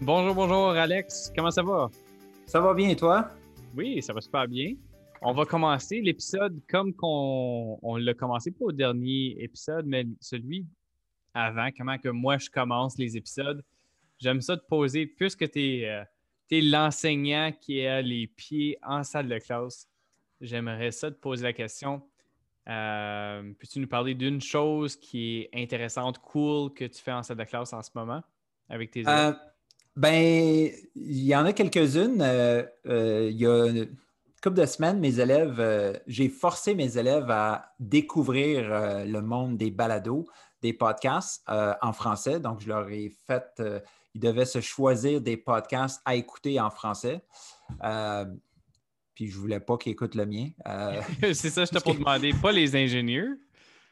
Bonjour, bonjour Alex, comment ça va? Ça va bien et toi? Oui, ça va super bien. On va commencer l'épisode comme qu'on on, l'a commencé, pas au dernier épisode, mais celui avant, comment que moi je commence les épisodes. J'aime ça te poser, puisque tu es, euh, l'enseignant qui a les pieds en salle de classe, j'aimerais ça te poser la question. Euh, Peux-tu nous parler d'une chose qui est intéressante, cool, que tu fais en salle de classe en ce moment avec tes élèves? Euh, ben, il y en a quelques-unes. Euh, euh, il y a une couple de semaines, mes élèves, euh, j'ai forcé mes élèves à découvrir le monde des balados, des podcasts en français. Donc, je leur ai fait, ils devaient se choisir des podcasts à écouter en français. puis je ne voulais pas qu'ils écoutent le mien. C'est ça, je t'ai pour demander, pas les ingénieurs.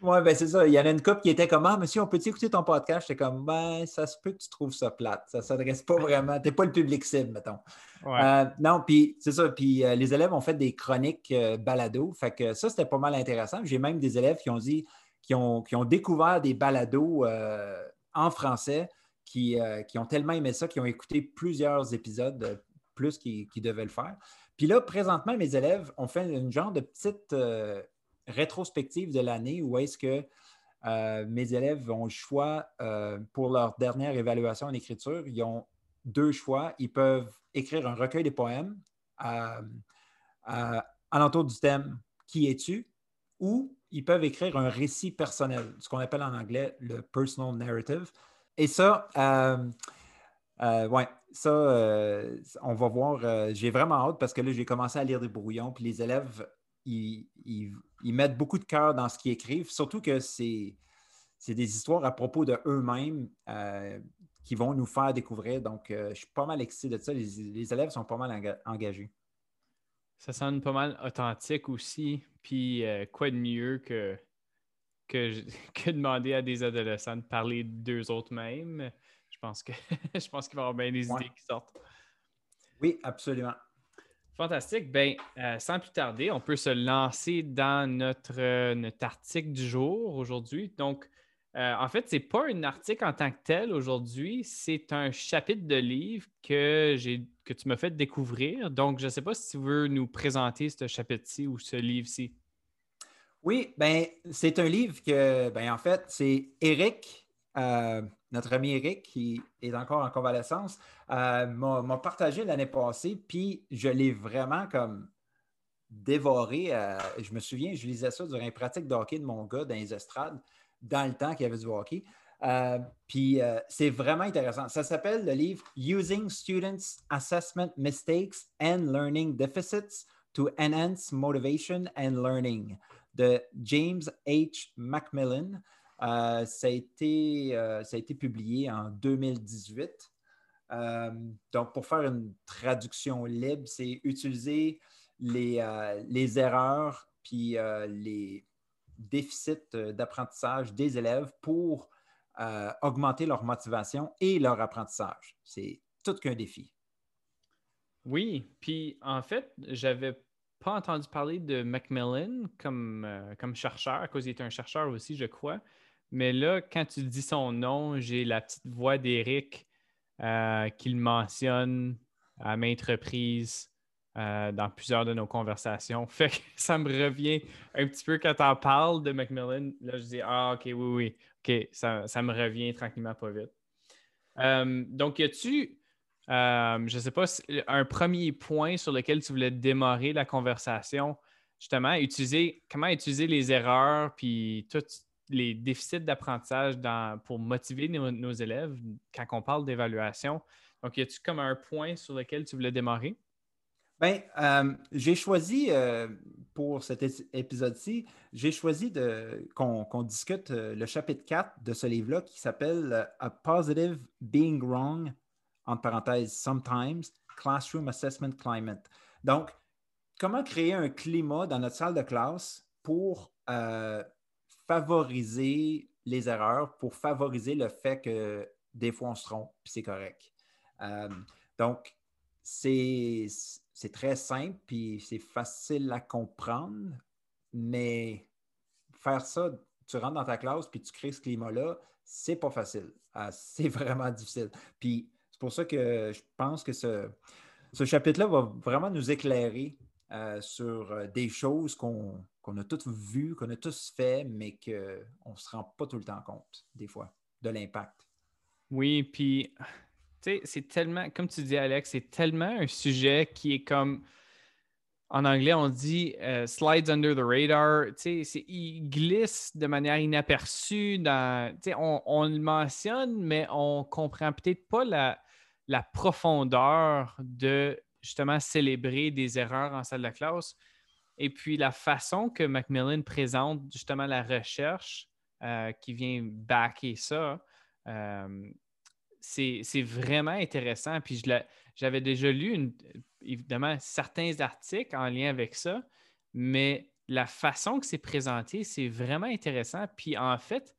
Oui, ben c'est ça. Il y en a une couple qui était comme Ah, monsieur, on peut-tu écouter ton podcast? J'étais comme Ben, ça se peut que tu trouves ça plate. Ça ne s'adresse pas vraiment. Tu n'es pas le public cible, mettons. Euh, non, puis c'est ça. Puis euh, les élèves ont fait des chroniques euh, balado. Fait que ça, c'était pas mal intéressant. J'ai même des élèves qui ont dit qui ont, qui ont découvert des balados en français, qui, qui, ont tellement aimé ça, qui ont écouté plusieurs épisodes, plus qu'ils devaient le faire. Puis là, présentement, mes élèves ont fait une genre de petite rétrospective de l'année où est-ce que euh, mes élèves ont le choix euh, pour leur dernière évaluation en écriture. Ils ont deux choix. Ils peuvent écrire un recueil de poèmes à, l'entour du thème Qui es-tu? ou ils peuvent écrire un récit personnel, ce qu'on appelle en anglais le personal narrative. Et ça, euh, ouais, ça, on va voir. J'ai vraiment hâte parce que là, j'ai commencé à lire des brouillons, puis les élèves ils, mettent beaucoup de cœur dans ce qu'ils écrivent, surtout que c'est, des histoires à propos de eux-mêmes euh, qui vont nous faire découvrir. Donc, euh, je suis pas mal excité de ça. Les, élèves sont pas mal engagés. Ça sonne pas mal authentique aussi. Puis, euh, quoi de mieux que, que, que, demander à des adolescents de parler d'eux autres mêmes? Je pense que je pense qu'il va y avoir bien des idées qui sortent. Oui, absolument. Fantastique. Ben, euh, sans plus tarder, on peut se lancer dans notre, euh, article du jour aujourd'hui. Donc, euh, en fait, ce n'est pas un article en tant que tel aujourd'hui, c'est un chapitre de livre que, que tu m'as fait découvrir. Donc, je ne sais pas si tu veux nous présenter ce chapitre-ci ou ce livre-ci. Oui, ben, c'est un livre que, ben, en fait, c'est Eric euh, notre ami Eric, qui est encore en convalescence, euh, m'a partagé l'année passée, puis je l'ai vraiment comme dévoré. Euh, je me souviens, je lisais ça durant une pratique de hockey de mon gars dans les estrades, dans le temps qu'il y avait du hockey. puis c'est vraiment intéressant. Ça s'appelle le livre Using Students' Assessment Mistakes and Learning Deficits to Enhance Motivation and Learning de James H. Macmillan. Euh, ça, a été, euh, ça a été publié en 2018. Euh, donc, pour faire une traduction libre, c'est utiliser les, erreurs puis les déficits d'apprentissage des élèves pour augmenter leur motivation et leur apprentissage. C'est tout qu'un défi. Oui, puis en fait, j'avais pas entendu parler de Macmillan comme, comme chercheur, à cause qu'il était un chercheur aussi, je crois. Mais là, quand tu dis son nom, j'ai la petite voix d'Éric euh, qui le mentionne à maintes reprises euh, dans plusieurs de nos conversations. Fait que ça me revient un petit peu quand tu en parles de Macmillan. Là, je dis Ah, OK, oui, oui. OK, ça, me revient tranquillement pas vite. Euh, donc, y a-tu, je ne sais pas, un premier point sur lequel tu voulais démarrer la conversation justement utiliser, comment utiliser les erreurs puis tous les déficits d'apprentissage pour motiver nos, élèves quand on parle d'évaluation. Donc, y a-tu comme un point sur lequel tu voulais démarrer? Bien, euh, j'ai choisi euh, pour cet épisode-ci, j'ai choisi qu'on discute euh, le chapitre 4 de ce livre-là qui s'appelle A Positive Being Wrong, entre parenthèses, Sometimes, Classroom Assessment Climate. Donc, comment créer un climat dans notre salle de classe pour favoriser les erreurs, pour favoriser le fait que des fois on se trompe, puis c'est correct. donc, c'est c'est très simple, puis c'est facile à comprendre, mais faire ça, tu rentres dans ta classe, puis tu crées ce climat-là, c'est pas facile. Ah, c'est vraiment difficile. Puis c'est pour ça que je pense que ce, ce chapitre-là va vraiment nous éclairer euh, sur euh, des choses qu'on a toutes vues, qu'on a tous fait, mais qu'on ne se rend pas tout le temps compte, des fois, de l'impact. Oui, puis c'est tellement, comme tu dis, Alex, c'est tellement un sujet qui est comme. En anglais, on dit euh, slides under the radar. Il glisse de manière inaperçue. Dans, on, on, le mentionne, mais on comprend peut-être pas la, profondeur de justement célébrer des erreurs en salle de classe. Et puis la façon que Macmillan présente justement la recherche euh, qui vient backer ça, euh, c'est vraiment intéressant. Puis j'avais déjà lu, évidemment, certains articles en lien avec ça, mais la façon que c'est présenté, c'est vraiment intéressant. Puis en fait,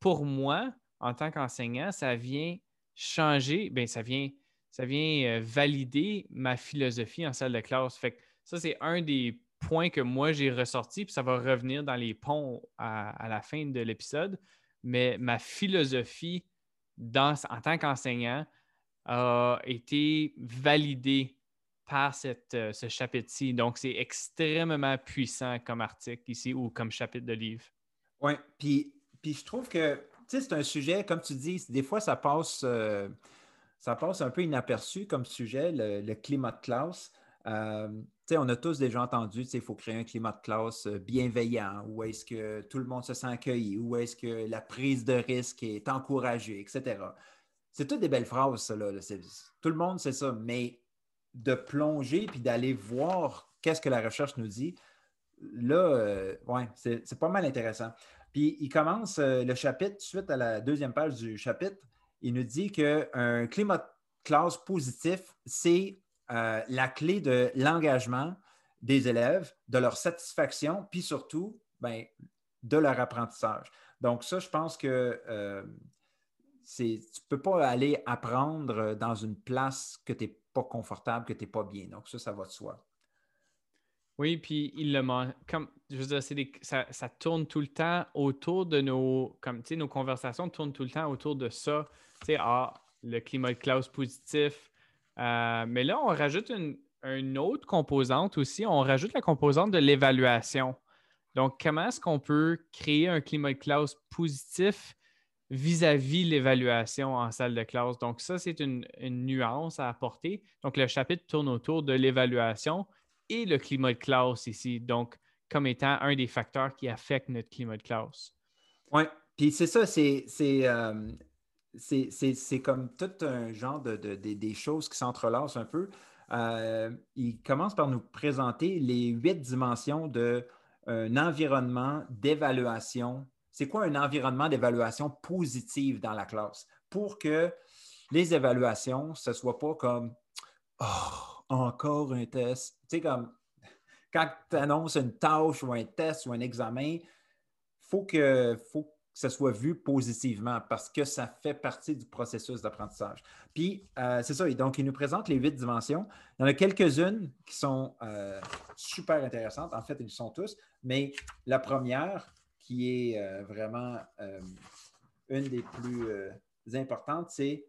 pour moi, en tant qu'enseignant, ça vient changer, bien, ça vient, ça vient euh, valider ma philosophie en salle de classe. Fait que ça, c'est un des que moi j'ai ressorti, puis ça va revenir dans les ponts à la fin de l'épisode. Mais ma philosophie en tant qu'enseignant a été validé par euh, ce chapitre-ci. Donc, c'est extrêmement puissant comme article ici ou comme chapitre de livre. Oui, puis, puis je trouve que c'est un sujet, comme tu dis, des fois, ça passe, euh, ça passe un peu inaperçu comme sujet, le, climat de classe. Euh, on a tous déjà entendu, il faut créer un climat de classe bienveillant, où est-ce que tout le monde se sent accueilli, où est-ce que la prise de risque est encouragée, etc. C'est toutes des belles phrases, ça. Là. Tout le monde sait ça, mais de plonger puis d'aller voir qu'est-ce que la recherche nous dit, là, euh, ouais, c'est pas mal intéressant. Puis il commence euh, le chapitre, suite à la deuxième page du chapitre, il nous dit qu'un climat de classe positif, c'est euh, la clé de l'engagement des élèves, de leur satisfaction, puis surtout ben, de leur apprentissage. Donc, ça, je pense que euh, tu ne peux pas aller apprendre dans une place que tu n'es pas confortable, que tu n'es pas bien. Donc, ça, ça va de soi. Oui, puis il le comme je veux dire, ça, ça, tourne tout le temps autour de nos, comme tu sais, nos conversations tournent tout le temps autour de ça. Tu sais, ah, le climat de classe positif, euh, mais là, on rajoute une, autre composante aussi. On rajoute la composante de l'évaluation. Donc, comment est-ce qu'on peut créer un climat de classe positif vis-à-vis l'évaluation en salle de classe? Donc, ça, c'est une, nuance à apporter. Donc, le chapitre tourne autour de l'évaluation et le climat de classe ici. Donc, comme étant un des facteurs qui affectent notre climat de classe. Oui, puis c'est ça, c'est euh, c'est comme tout un genre de, des choses qui s'entrelacent un peu. Euh, il commence par nous présenter les huit dimensions d'un environnement d'évaluation. C'est quoi un environnement d'évaluation positive dans la classe? Pour que les évaluations, ce ne soit pas comme oh, encore un test. Tu sais, comme quand tu annonces une tâche ou un test ou un examen, faut que, faut que ça soit vu positivement parce que ça fait partie du processus d'apprentissage. Puis, euh, c'est ça. donc, il nous présente les huit dimensions. Il y en a quelques-unes qui sont euh, super intéressantes. En fait, ils sont tous. Mais la première, qui est euh, vraiment une des plus importantes, c'est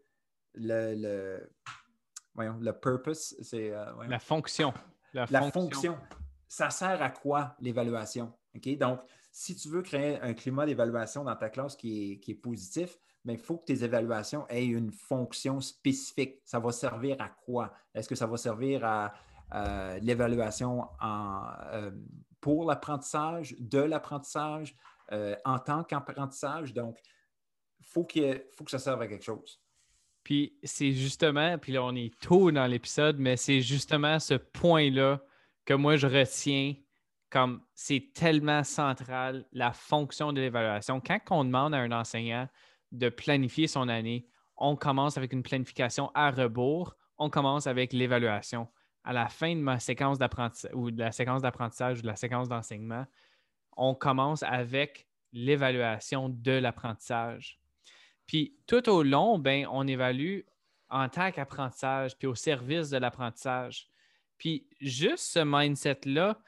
le, le, purpose. C'est, la fonction. La, fonction. Ça sert à quoi l'évaluation? OK? Donc, si tu veux créer un climat d'évaluation dans ta classe qui est, positif, ben, il faut que tes évaluations aient une fonction spécifique. Ça va servir à quoi? Est-ce que ça va servir à l'évaluation euh, pour l'apprentissage, de l'apprentissage, euh, en tant qu'apprentissage? Donc, il faut, faut que ça serve à quelque chose. Puis c'est justement, puis là on est tôt dans l'épisode, mais c'est justement ce point-là que moi je retiens comme c'est tellement central, la fonction de l'évaluation. Quand on demande à un enseignant de planifier son année, on commence avec une planification à rebours, on commence avec l'évaluation. À la fin de ma séquence d'apprentissage ou de la séquence d'apprentissage ou de la séquence d'enseignement, on commence avec l'évaluation de l'apprentissage. Puis tout au long, ben, on évalue en tant qu'apprentissage, puis au service de l'apprentissage. Puis juste ce mindset-là,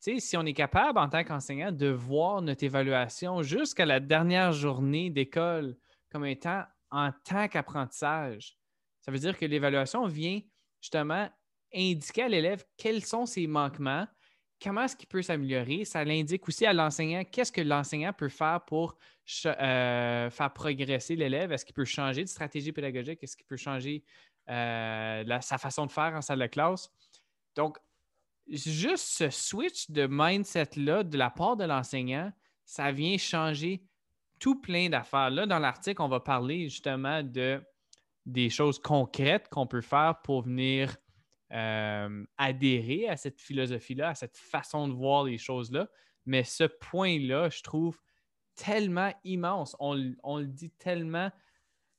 si on est capable en tant qu'enseignant de voir notre évaluation jusqu'à la dernière journée d'école comme étant en tant qu'apprentissage, ça veut dire que l'évaluation vient justement indiquer à l'élève quels sont ses manquements, comment est-ce qu'il peut s'améliorer. Ça l'indique aussi à l'enseignant qu'est-ce que l'enseignant peut faire pour euh, faire progresser l'élève. Est-ce qu'il peut changer de stratégie pédagogique? Est-ce qu'il peut changer euh, sa façon de faire en salle de classe? Donc, juste ce switch de mindset-là de la part de l'enseignant, ça vient changer tout plein d'affaires. Là, dans l'article, on va parler justement de des choses concrètes qu'on peut faire pour venir euh, adhérer à cette philosophie-là, à cette façon de voir les choses-là. Mais ce point-là, je trouve tellement immense. On, le dit tellement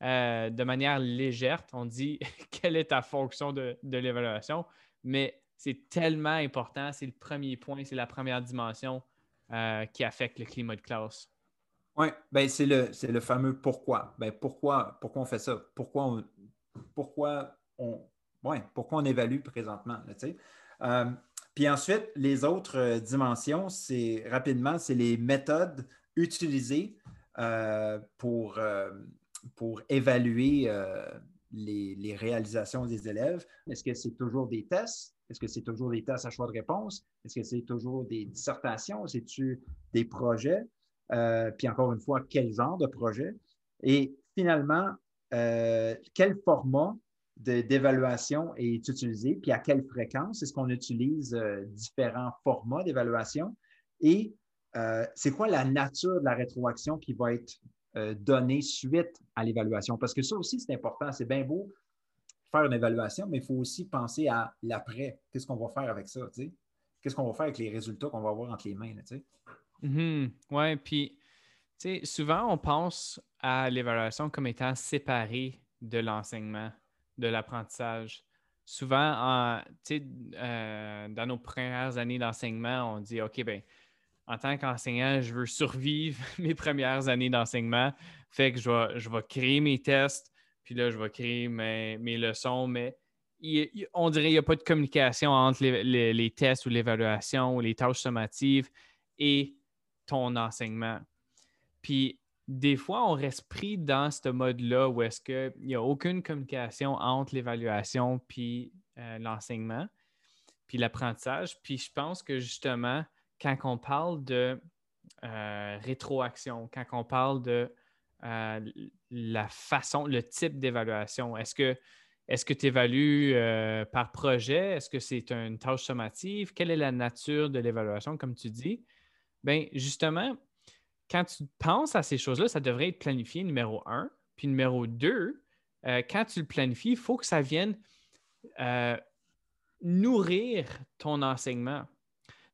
euh, de manière légère. On dit quelle est ta fonction de, de l'évaluation, mais c'est tellement important. C'est le premier point, c'est la première dimension euh, qui affecte le climat de classe. Oui, ben c'est le, le fameux pourquoi. Ben pourquoi, pourquoi on fait ça? Pourquoi on, pourquoi on, pourquoi on évalue présentement? Euh, puis ensuite, les autres euh, dimensions, c'est rapidement, c'est les méthodes utilisées pour, pour évaluer les, réalisations des élèves. Est-ce que c'est toujours des tests? Est-ce que c'est toujours des tests à choix de réponse? Est-ce que c'est toujours des dissertations? C'est-tu des projets? Euh, puis encore une fois, quel genre de projet? Et finalement, euh, quel format d'évaluation est utilisé? Puis à quelle fréquence? Est-ce qu'on utilise euh, différents formats d'évaluation? Et c'est quoi la nature de la rétroaction qui va être donnée suite à l'évaluation? Parce que ça aussi, c'est important. C'est bien beau faire une évaluation, mais il faut aussi penser à l'après. Qu'est-ce qu'on va faire avec ça? Qu'est-ce qu'on va faire avec les résultats qu'on va avoir entre les mains? Mm-hmm. Oui, puis souvent on pense à l'évaluation comme étant séparée de l'enseignement, de l'apprentissage. Souvent, en, euh, dans nos premières années d'enseignement, on dit OK, ben, en tant qu'enseignant, je veux survivre mes premières années d'enseignement. Fait que je vais, je vais créer mes tests, puis là, je vais créer mes, leçons, mais on dirait qu'il n'y a pas de communication entre les, tests ou l'évaluation ou les tâches sommatives et ton enseignement. Puis des fois, on reste pris dans ce mode-là où est-ce qu'il n'y a aucune communication entre l'évaluation puis euh, l'enseignement, puis l'apprentissage. Puis je pense que justement, quand on parle de euh, rétroaction, quand on parle de euh, la façon, le type d'évaluation. Est-ce que tu évalues euh, par projet? Est-ce que c'est une tâche sommative? Quelle est la nature de l'évaluation, comme tu dis? Bien, justement, quand tu penses à ces choses-là, ça devrait être planifié numéro un. Puis numéro deux, euh, quand tu le planifies, il faut que ça vienne nourrir ton enseignement.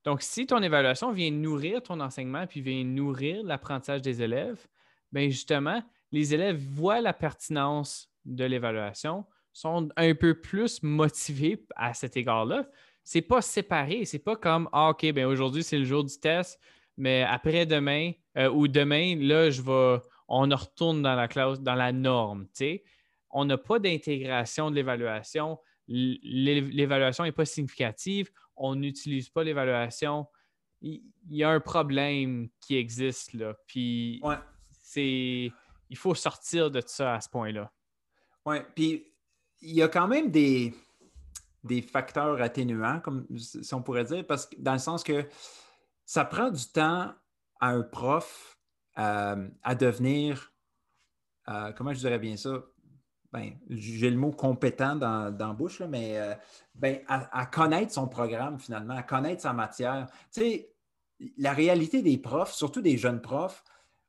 Donc, si ton évaluation vient nourrir ton enseignement puis vient nourrir l'apprentissage des élèves, bien justement, les élèves voient la pertinence de l'évaluation, sont un peu plus motivés à cet égard-là. C'est pas séparé, c'est pas comme ah, OK, ben aujourd'hui c'est le jour du test, mais après-demain euh, ou demain, là, je vais, on retourne dans la classe, dans la norme. On n'a pas d'intégration de l'évaluation. L'évaluation n'est pas significative. On n'utilise pas l'évaluation. Il y a un problème qui existe là. Puis c'est il faut sortir de ça à ce point-là. Oui, puis il y a quand même des, des facteurs atténuants, comme si on pourrait dire, parce que dans le sens que ça prend du temps à un prof euh, à devenir, euh, comment je dirais bien ça? Ben, j'ai le mot compétent dans, dans la bouche, mais euh, ben, à, connaître son programme finalement, à connaître sa matière. Tu sais, la réalité des profs, surtout des jeunes profs,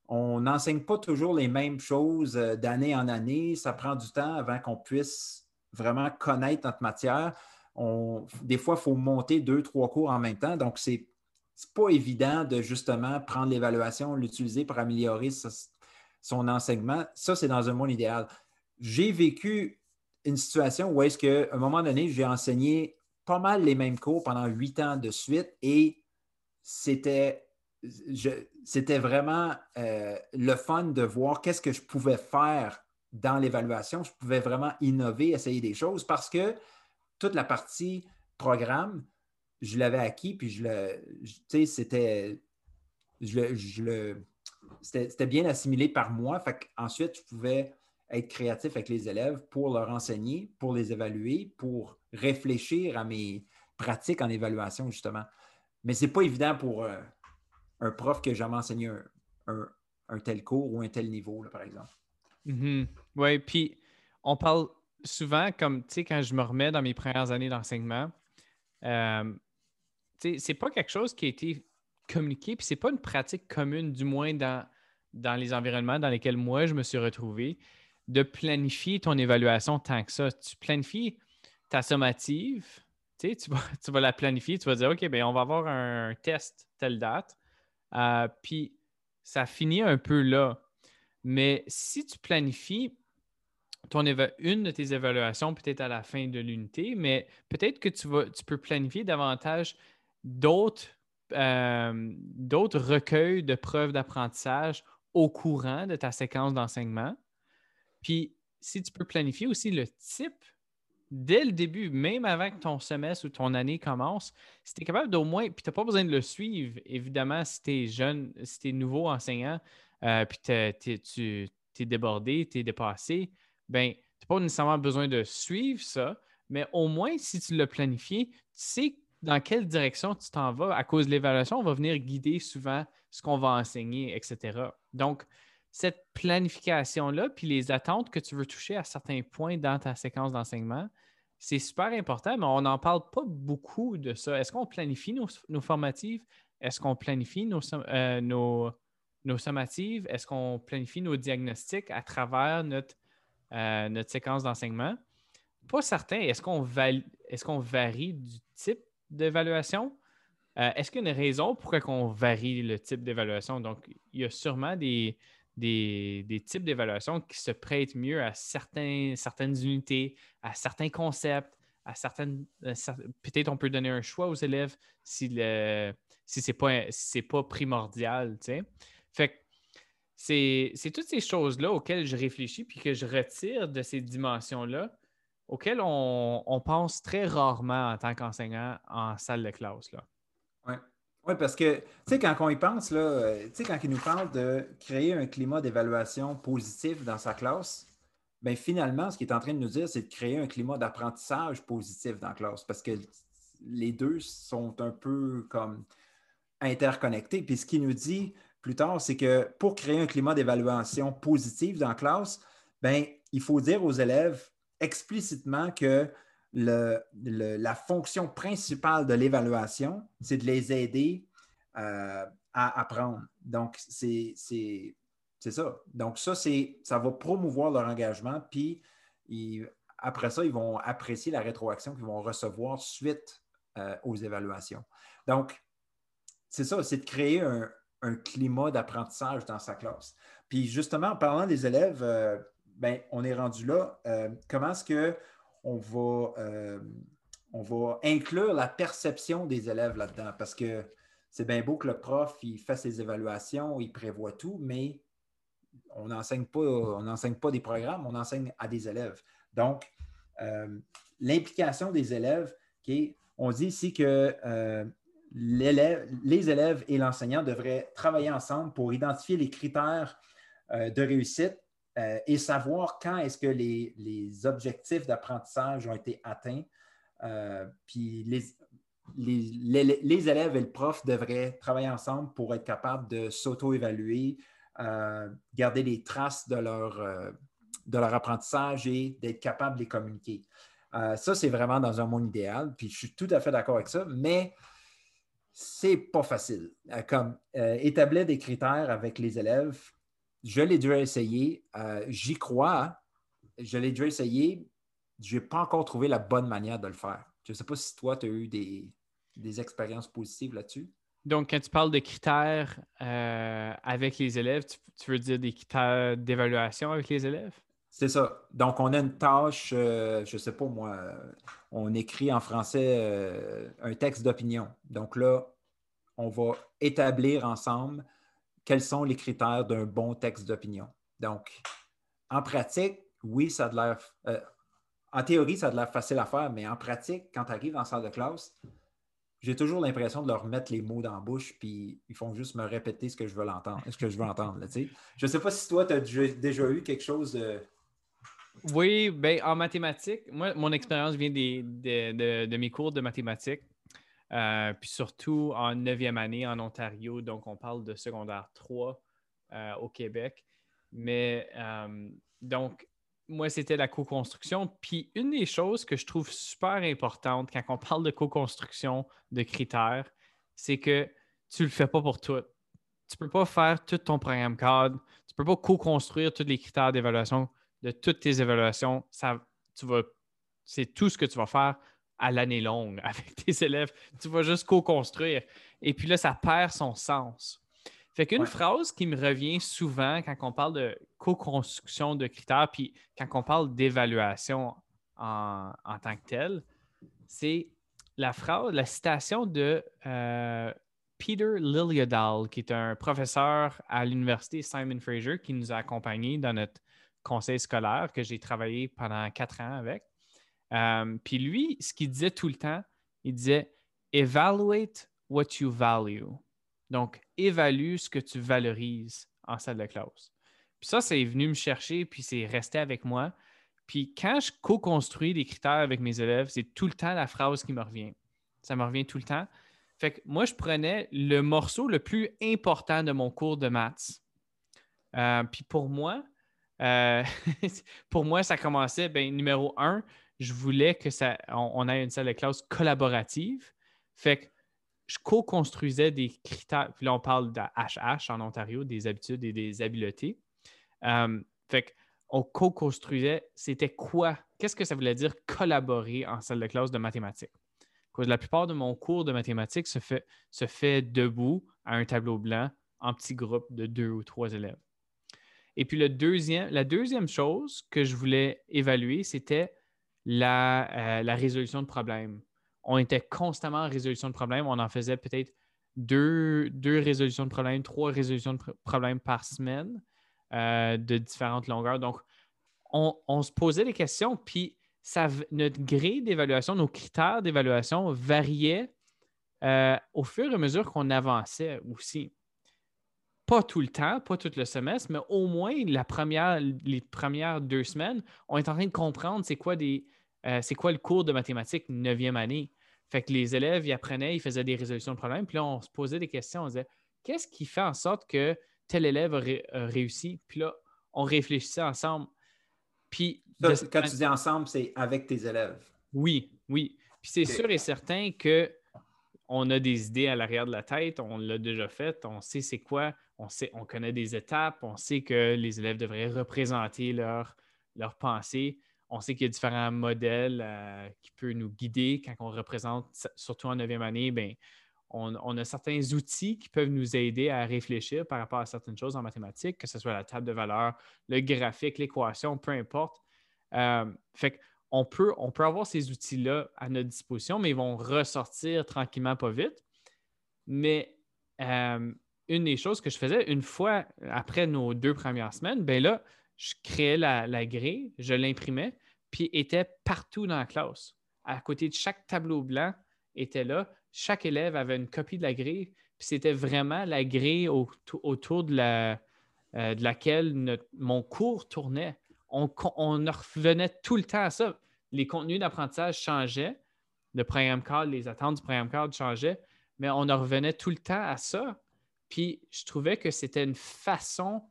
on n'enseigne pas toujours les mêmes choses euh, d'année en année. Ça prend du temps avant qu'on puisse vraiment connaître notre matière. des fois, il faut monter deux, trois cours en même temps. Donc, ce n'est pas évident de justement prendre l'évaluation, l'utiliser pour améliorer son enseignement. Ça, c'est dans un monde idéal. J'ai vécu une situation où est-ce qu'à un moment donné, j'ai enseigné pas mal les mêmes cours pendant huit ans de suite et c'était c'était vraiment euh, le fun de voir qu'est-ce que je pouvais faire dans l'évaluation. Je pouvais vraiment innover, essayer des choses parce que toute la partie programme, je l'avais acquis, puis je le, c'était, bien assimilé par moi. Ensuite, je pouvais être créatif avec les élèves pour leur enseigner, pour les évaluer, pour réfléchir à mes pratiques en évaluation, justement. Mais ce n'est pas évident pour euh, un prof n'a jamais enseigné un, tel cours ou un tel niveau, par exemple. Mm-hmm. Oui, puis on parle souvent, comme, tu sais, quand je me remets dans mes premières années d'enseignement, euh, c'est pas quelque chose qui a été communiqué, puis c'est pas une pratique commune, du moins dans, dans les environnements dans lesquels moi je me suis retrouvé, de planifier ton évaluation tant que ça. Tu planifies ta sommative, tu, vas, tu vas la planifier, tu vas dire, OK, bien, on va avoir un test telle date, euh, puis ça finit un peu là. Mais si tu planifies ton une de tes évaluations peut-être à la fin de l'unité, mais peut-être que tu, vas, tu peux planifier davantage d'autres euh, d'autres recueils de preuves d'apprentissage au courant de ta séquence d'enseignement. Puis, si tu peux planifier aussi le type dès le début, même avant que ton semestre ou ton année commence, si tu es capable d'au moins, puis tu n'as pas besoin de le suivre, évidemment, si tu es jeune, si tu es nouveau enseignant, euh, puis tu es débordé, tu es dépassé, ben, tu n'as pas nécessairement besoin de suivre ça, mais au moins, si tu l'as planifié, tu sais dans quelle direction tu t'en vas. À cause de l'évaluation, on va venir guider souvent ce qu'on va enseigner, etc. Donc, cette planification-là, puis les attentes que tu veux toucher à certains points dans ta séquence d'enseignement, c'est super important, mais on n'en parle pas beaucoup de ça. Est-ce qu'on planifie nos, formatives? Est-ce qu'on planifie nos, euh, nos, sommatives? Est-ce qu'on planifie nos diagnostics à travers notre, euh, séquence d'enseignement? Pas certain. Est-ce qu'on est qu'on varie du type d'évaluation? Euh, est-ce qu'il y a une raison pourquoi on varie le type d'évaluation? Donc, il y a sûrement des, des, types d'évaluation qui se prêtent mieux à certaines unités, à certains concepts, à certaines. Euh, peut-être on peut donner un choix aux élèves si, si ce n'est pas, pas primordial. Fait c'est toutes ces choses-là auxquelles je réfléchis puis que je retire de ces dimensions-là, auxquelles on, pense très rarement en tant qu'enseignant en salle de classe. Là. Oui, parce que, tu sais, quand on y pense, là, euh, tu sais, quand il nous parle de créer un climat d'évaluation positif dans sa classe, bien finalement, ce qu'il est en train de nous dire, c'est de créer un climat d'apprentissage positif dans la classe parce que les deux sont un peu comme interconnectés. Puis ce qu'il nous dit plus tard, c'est que pour créer un climat d'évaluation positif dans la classe, bien, il faut dire aux élèves explicitement que la fonction principale de l'évaluation, c'est de les aider euh, à apprendre. Donc, c'est ça. Donc, ça, ça va promouvoir leur engagement, puis après ça, ils vont apprécier la rétroaction qu'ils vont recevoir suite euh, aux évaluations. Donc, c'est ça, c'est de créer un, climat d'apprentissage dans sa classe. Puis justement, en parlant des élèves, euh, ben, on est rendu là. comment est-ce que on va, euh, on va inclure la perception des élèves là-dedans parce que c'est bien beau que le prof il fait ses évaluations, il prévoit tout, mais on n'enseigne pas des programmes, on enseigne à des élèves. Donc, euh, l'implication des élèves, on dit ici que euh, les élèves et l'enseignant devraient travailler ensemble pour identifier les critères de réussite euh, et savoir quand est-ce que les, objectifs d'apprentissage ont été atteints. Euh, puis les, les, élèves et le prof devraient travailler ensemble pour être capables de s'auto-évaluer, euh, garder les traces de leur, de leur apprentissage et d'être capables de les communiquer. ça, c'est vraiment dans un monde idéal, puis je suis tout à fait d'accord avec ça, mais c'est pas facile. Comme établir des critères avec les élèves, je l'ai déjà essayé, j'y crois, je l'ai déjà essayé, je n'ai pas encore trouvé la bonne manière de le faire. Je ne sais pas si toi, tu as eu des, des expériences positives là-dessus. Donc, quand tu parles de critères euh, avec les élèves, tu, veux dire des critères d'évaluation avec les élèves? C'est ça. Donc, on a une tâche, euh, je ne sais pas moi, on écrit en français euh, un texte d'opinion. Donc là, on va établir ensemble quels sont les critères d'un bon texte d'opinion. Donc, en pratique, oui, ça a l'air. en théorie, ça a l'air facile à faire, mais en pratique, quand tu arrives en salle de classe, j'ai toujours l'impression de leur mettre les mots dans la bouche, puis ils font juste me répéter ce que je veux entendre. Ce que je veux entendre je ne sais pas si toi, tu as déjà eu quelque chose de. Oui, ben, en mathématiques, moi, mon expérience vient de, mes cours de mathématiques. Euh, puis surtout en neuvième année en Ontario, donc on parle de secondaire 3 euh, au Québec. Mais euh, donc, moi, c'était la co-construction. Puis une des choses que je trouve super importante quand on parle de co-construction de critères, c'est que tu ne le fais pas pour tout. Tu ne peux pas faire tout ton programme cadre. Tu ne peux pas co-construire tous les critères d'évaluation de toutes tes évaluations. Ça, tu vas, c'est tout ce que tu vas faire à l'année longue avec tes élèves. Tu vas juste co-construire. Et puis là, ça perd son sens. Fait qu'une phrase qui me revient souvent quand on parle de co-construction de critères, puis quand on parle d'évaluation en, tant que telle, c'est la phrase, la citation de euh, Peter Liljedahl, qui est un professeur à l'université Simon Fraser, qui nous a accompagnés dans notre conseil scolaire, que j'ai travaillé pendant quatre ans avec. Euh, puis lui, ce qu'il disait tout le temps, il disait Evaluate what you value. Donc, évalue ce que tu valorises en salle de classe. Puis ça, c'est venu me chercher, puis c'est resté avec moi. Puis quand je co-construis des critères avec mes élèves, c'est tout le temps la phrase qui me revient. Ça me revient tout le temps. Fait que moi, je prenais le morceau le plus important de mon cours de maths. Euh, puis pour moi, euh, pour moi, ça commençait, ben, numéro un, je voulais que ça, on, ait une salle de classe collaborative. Fait que je co-construisais des critères. Puis là, on parle de HH en Ontario, des habitudes et des habiletés. Euh, fait qu'on co-construisait, c'était quoi? Qu'est-ce que ça voulait dire collaborer en salle de classe de mathématiques? Parce que la plupart de mon cours de mathématiques se fait, se fait debout à un tableau blanc en petits groupes de deux ou trois élèves. Et puis le deuxième, la deuxième chose que je voulais évaluer, c'était la, euh, la résolution de problèmes on était constamment en résolution de problèmes. On en faisait peut-être deux, deux, résolutions de problèmes, trois résolutions de problèmes par semaine euh, de différentes longueurs. Donc, on, se posait des questions, puis notre grille d'évaluation, nos critères d'évaluation variaient euh, au fur et à mesure qu'on avançait aussi. Pas tout le temps, pas tout le semestre, mais au moins les premières deux semaines, on est en train de comprendre c'est quoi, des, euh, c'est quoi le cours de mathématiques 9e année? Fait que les élèves, ils apprenaient, ils faisaient des résolutions de problèmes. Puis là, on se posait des questions. On disait, qu'est-ce qui fait en sorte que tel élève a, réussi? Puis là, on réfléchissait ensemble. Puis, quand tu dis ensemble, c'est avec tes élèves. Oui, oui. Puis c'est sûr et certain que on a des idées à l'arrière de la tête, on l'a déjà fait, on sait c'est quoi, on sait, on connaît des étapes, on sait que les élèves devraient représenter leur, leur pensée on sait qu'il y a différents modèles euh, qui peuvent nous guider quand on représente, surtout en neuvième année, ben, on, a certains outils qui peuvent nous aider à réfléchir par rapport à certaines choses en mathématiques, que ce soit la table de valeur, le graphique, l'équation, peu importe. Euh, fait on peut, on peut avoir ces outils-là à notre disposition, mais ils vont ressortir tranquillement, pas vite. Mais euh, une des choses que je faisais une fois après nos deux premières semaines, ben là, je créais la, grille, je l'imprimais, puis était partout dans la classe. À côté de chaque tableau blanc était là. Chaque élève avait une copie de la grille, puis c'était vraiment la grille autour de, euh, laquelle mon cours tournait. On, on revenait tout le temps à ça. Les contenus d'apprentissage changeaient, le programme cadre, les attentes du programme cadre changeaient, mais on en revenait tout le temps à ça. Puis je trouvais que c'était une façon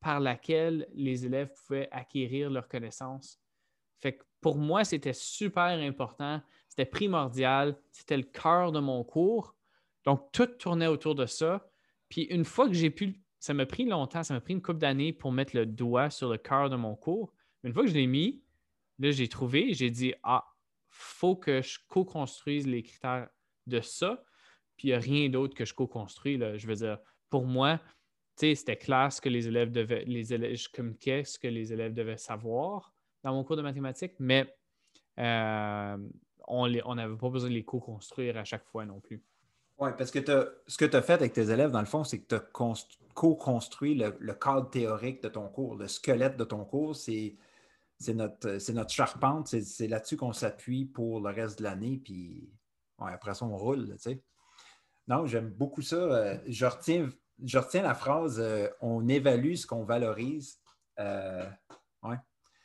par laquelle les élèves pouvaient acquérir leurs connaissances. Fait que pour moi, c'était super important, c'était primordial, c'était le cœur de mon cours Donc, tout tournait autour de ça. Puis une fois que j'ai pu, ça m'a pris longtemps, ça m'a pris une couple d'années pour mettre le doigt sur le cœur de mon cours. une fois que je l'ai mis, là, j'ai trouvé, j'ai dit, ah, faut que je co-construise les critères de ça. Puis il n'y a rien d'autre que je co-construis. Je veux dire, pour moi, c'était clair ce que les élèves devaient, les élèves, je communiquais ce que les élèves devaient savoir dans mon cours de mathématiques, mais euh, on n'avait pas besoin de les co-construire à chaque fois non plus. Oui, parce que ce que tu as fait avec tes élèves, dans le fond, c'est que tu as co-construit le, cadre théorique de ton cours, le squelette de ton cours, c'est notre, notre charpente, c'est là-dessus qu'on s'appuie pour le reste de l'année, puis après ça, on roule, tu sais. Non, j'aime beaucoup ça. Euh, je, retiens, je retiens la phrase euh, on évalue ce qu'on valorise. Euh,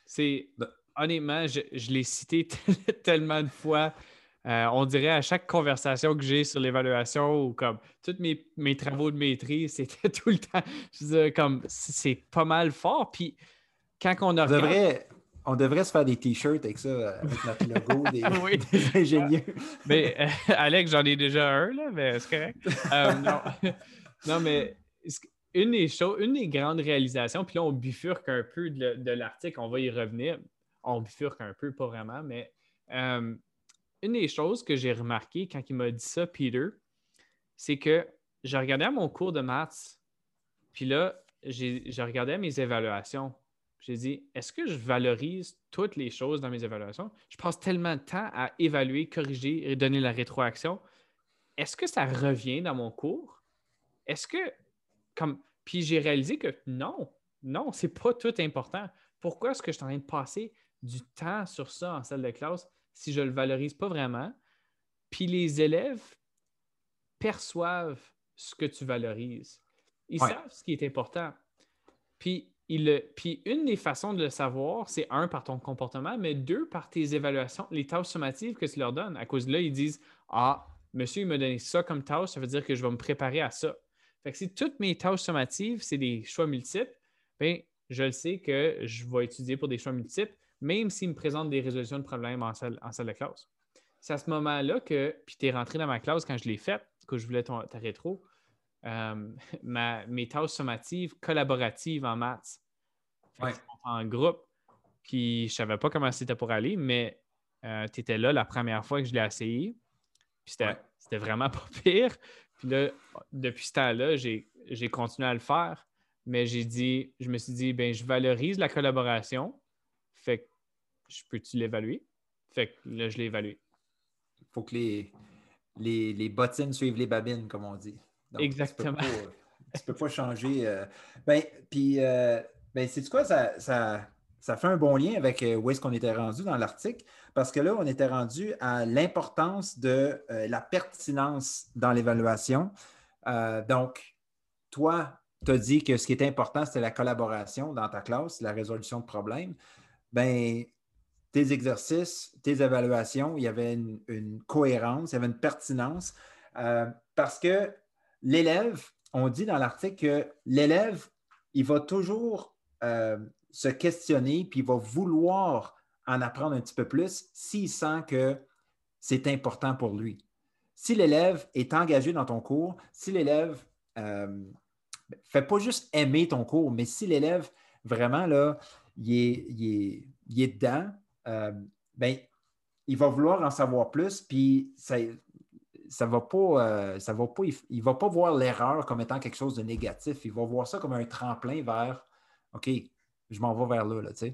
c'est honnêtement, je, l'ai cité tellement de fois. on dirait à chaque conversation que j'ai sur l'évaluation ou comme tous mes, travaux de maîtrise, c'était tout le temps. Je comme c'est pas mal fort. Puis quand on a. On devrait se faire des t-shirts avec ça, euh, avec notre logo des, ingénieurs. mais euh, Alex, j'en ai déjà un, là, mais c'est correct. Euh, non. Mais une des choses, une des grandes réalisations, puis là, on bifurque un peu de, l'article, on va y revenir. On bifurque un peu, pas vraiment, mais une des choses que j'ai remarqué quand il m'a dit ça, Peter, c'est que je regardais mon cours de maths, puis là, j'ai regardé mes évaluations. J'ai dit, est-ce que je valorise toutes les choses dans mes évaluations? Je passe tellement de temps à évaluer, corriger et donner la rétroaction. Est-ce que ça revient dans mon cours? Est-ce que, comme, puis j'ai réalisé que non, non, c'est pas tout important. Pourquoi est-ce que je suis en train de passer du temps sur ça en salle de classe si je ne le valorise pas vraiment? Puis les élèves perçoivent ce que tu valorises. Ils savent ce qui est important. Puis puis une des façons de le savoir, c'est un, par ton comportement, mais deux, par tes évaluations, les tâches sommatives que tu leur donnes. À cause de là, ils disent Ah, monsieur, il m'a donné ça comme tâche, ça veut dire que je vais me préparer à ça. Fait que si toutes mes tâches sommatives, c'est des choix multiples, bien, je le sais que je vais étudier pour des choix multiples, même s'ils me présentent des résolutions de problèmes en salle, en salle de classe. C'est à ce moment-là que, puis tu es rentré dans ma classe quand je l'ai faite, que je voulais ta rétro, euh, mes tâches sommatives collaboratives en maths. En groupe, puis je savais pas comment c'était pour aller, mais euh, tu étais là la première fois que je l'ai essayé. Puis c'était vraiment pas pire. Puis là, depuis ce temps-là, j'ai continué à le faire, mais j'ai dit, je me suis dit, ben je valorise la collaboration. Fait que je peux-tu l'évaluer? Fait que là, je l'ai évalué. Il faut que les, les, bottines suivent les babines, comme on dit. Exactement. Tu ne peux, pas changer. Euh, ben, puis, euh, ben, c'est quoi, ça, ça, fait un bon lien avec euh, où est-ce qu'on était rendu dans l'article, parce que là, on était rendu à l'importance de la pertinence dans l'évaluation. donc, toi, tu as dit que ce qui était important, c'était la collaboration dans ta classe, la résolution de problèmes. Ben, tes exercices, tes évaluations, il y avait une, cohérence, il y avait une pertinence, parce que l'élève, on dit dans l'article que l'élève, il va toujours euh, se questionner, puis il va vouloir en apprendre un petit peu plus s'il sent que c'est important pour lui. Si l'élève est engagé dans ton cours, si l'élève ne euh, fait pas juste aimer ton cours, mais si l'élève vraiment là, il est, est, dedans, euh, ben, il va vouloir en savoir plus, puis ça, ça va pas, euh, ça va pas, il ne va pas voir l'erreur comme étant quelque chose de négatif. Il va voir ça comme un tremplin vers OK, je m'en vais vers là, là tu sais.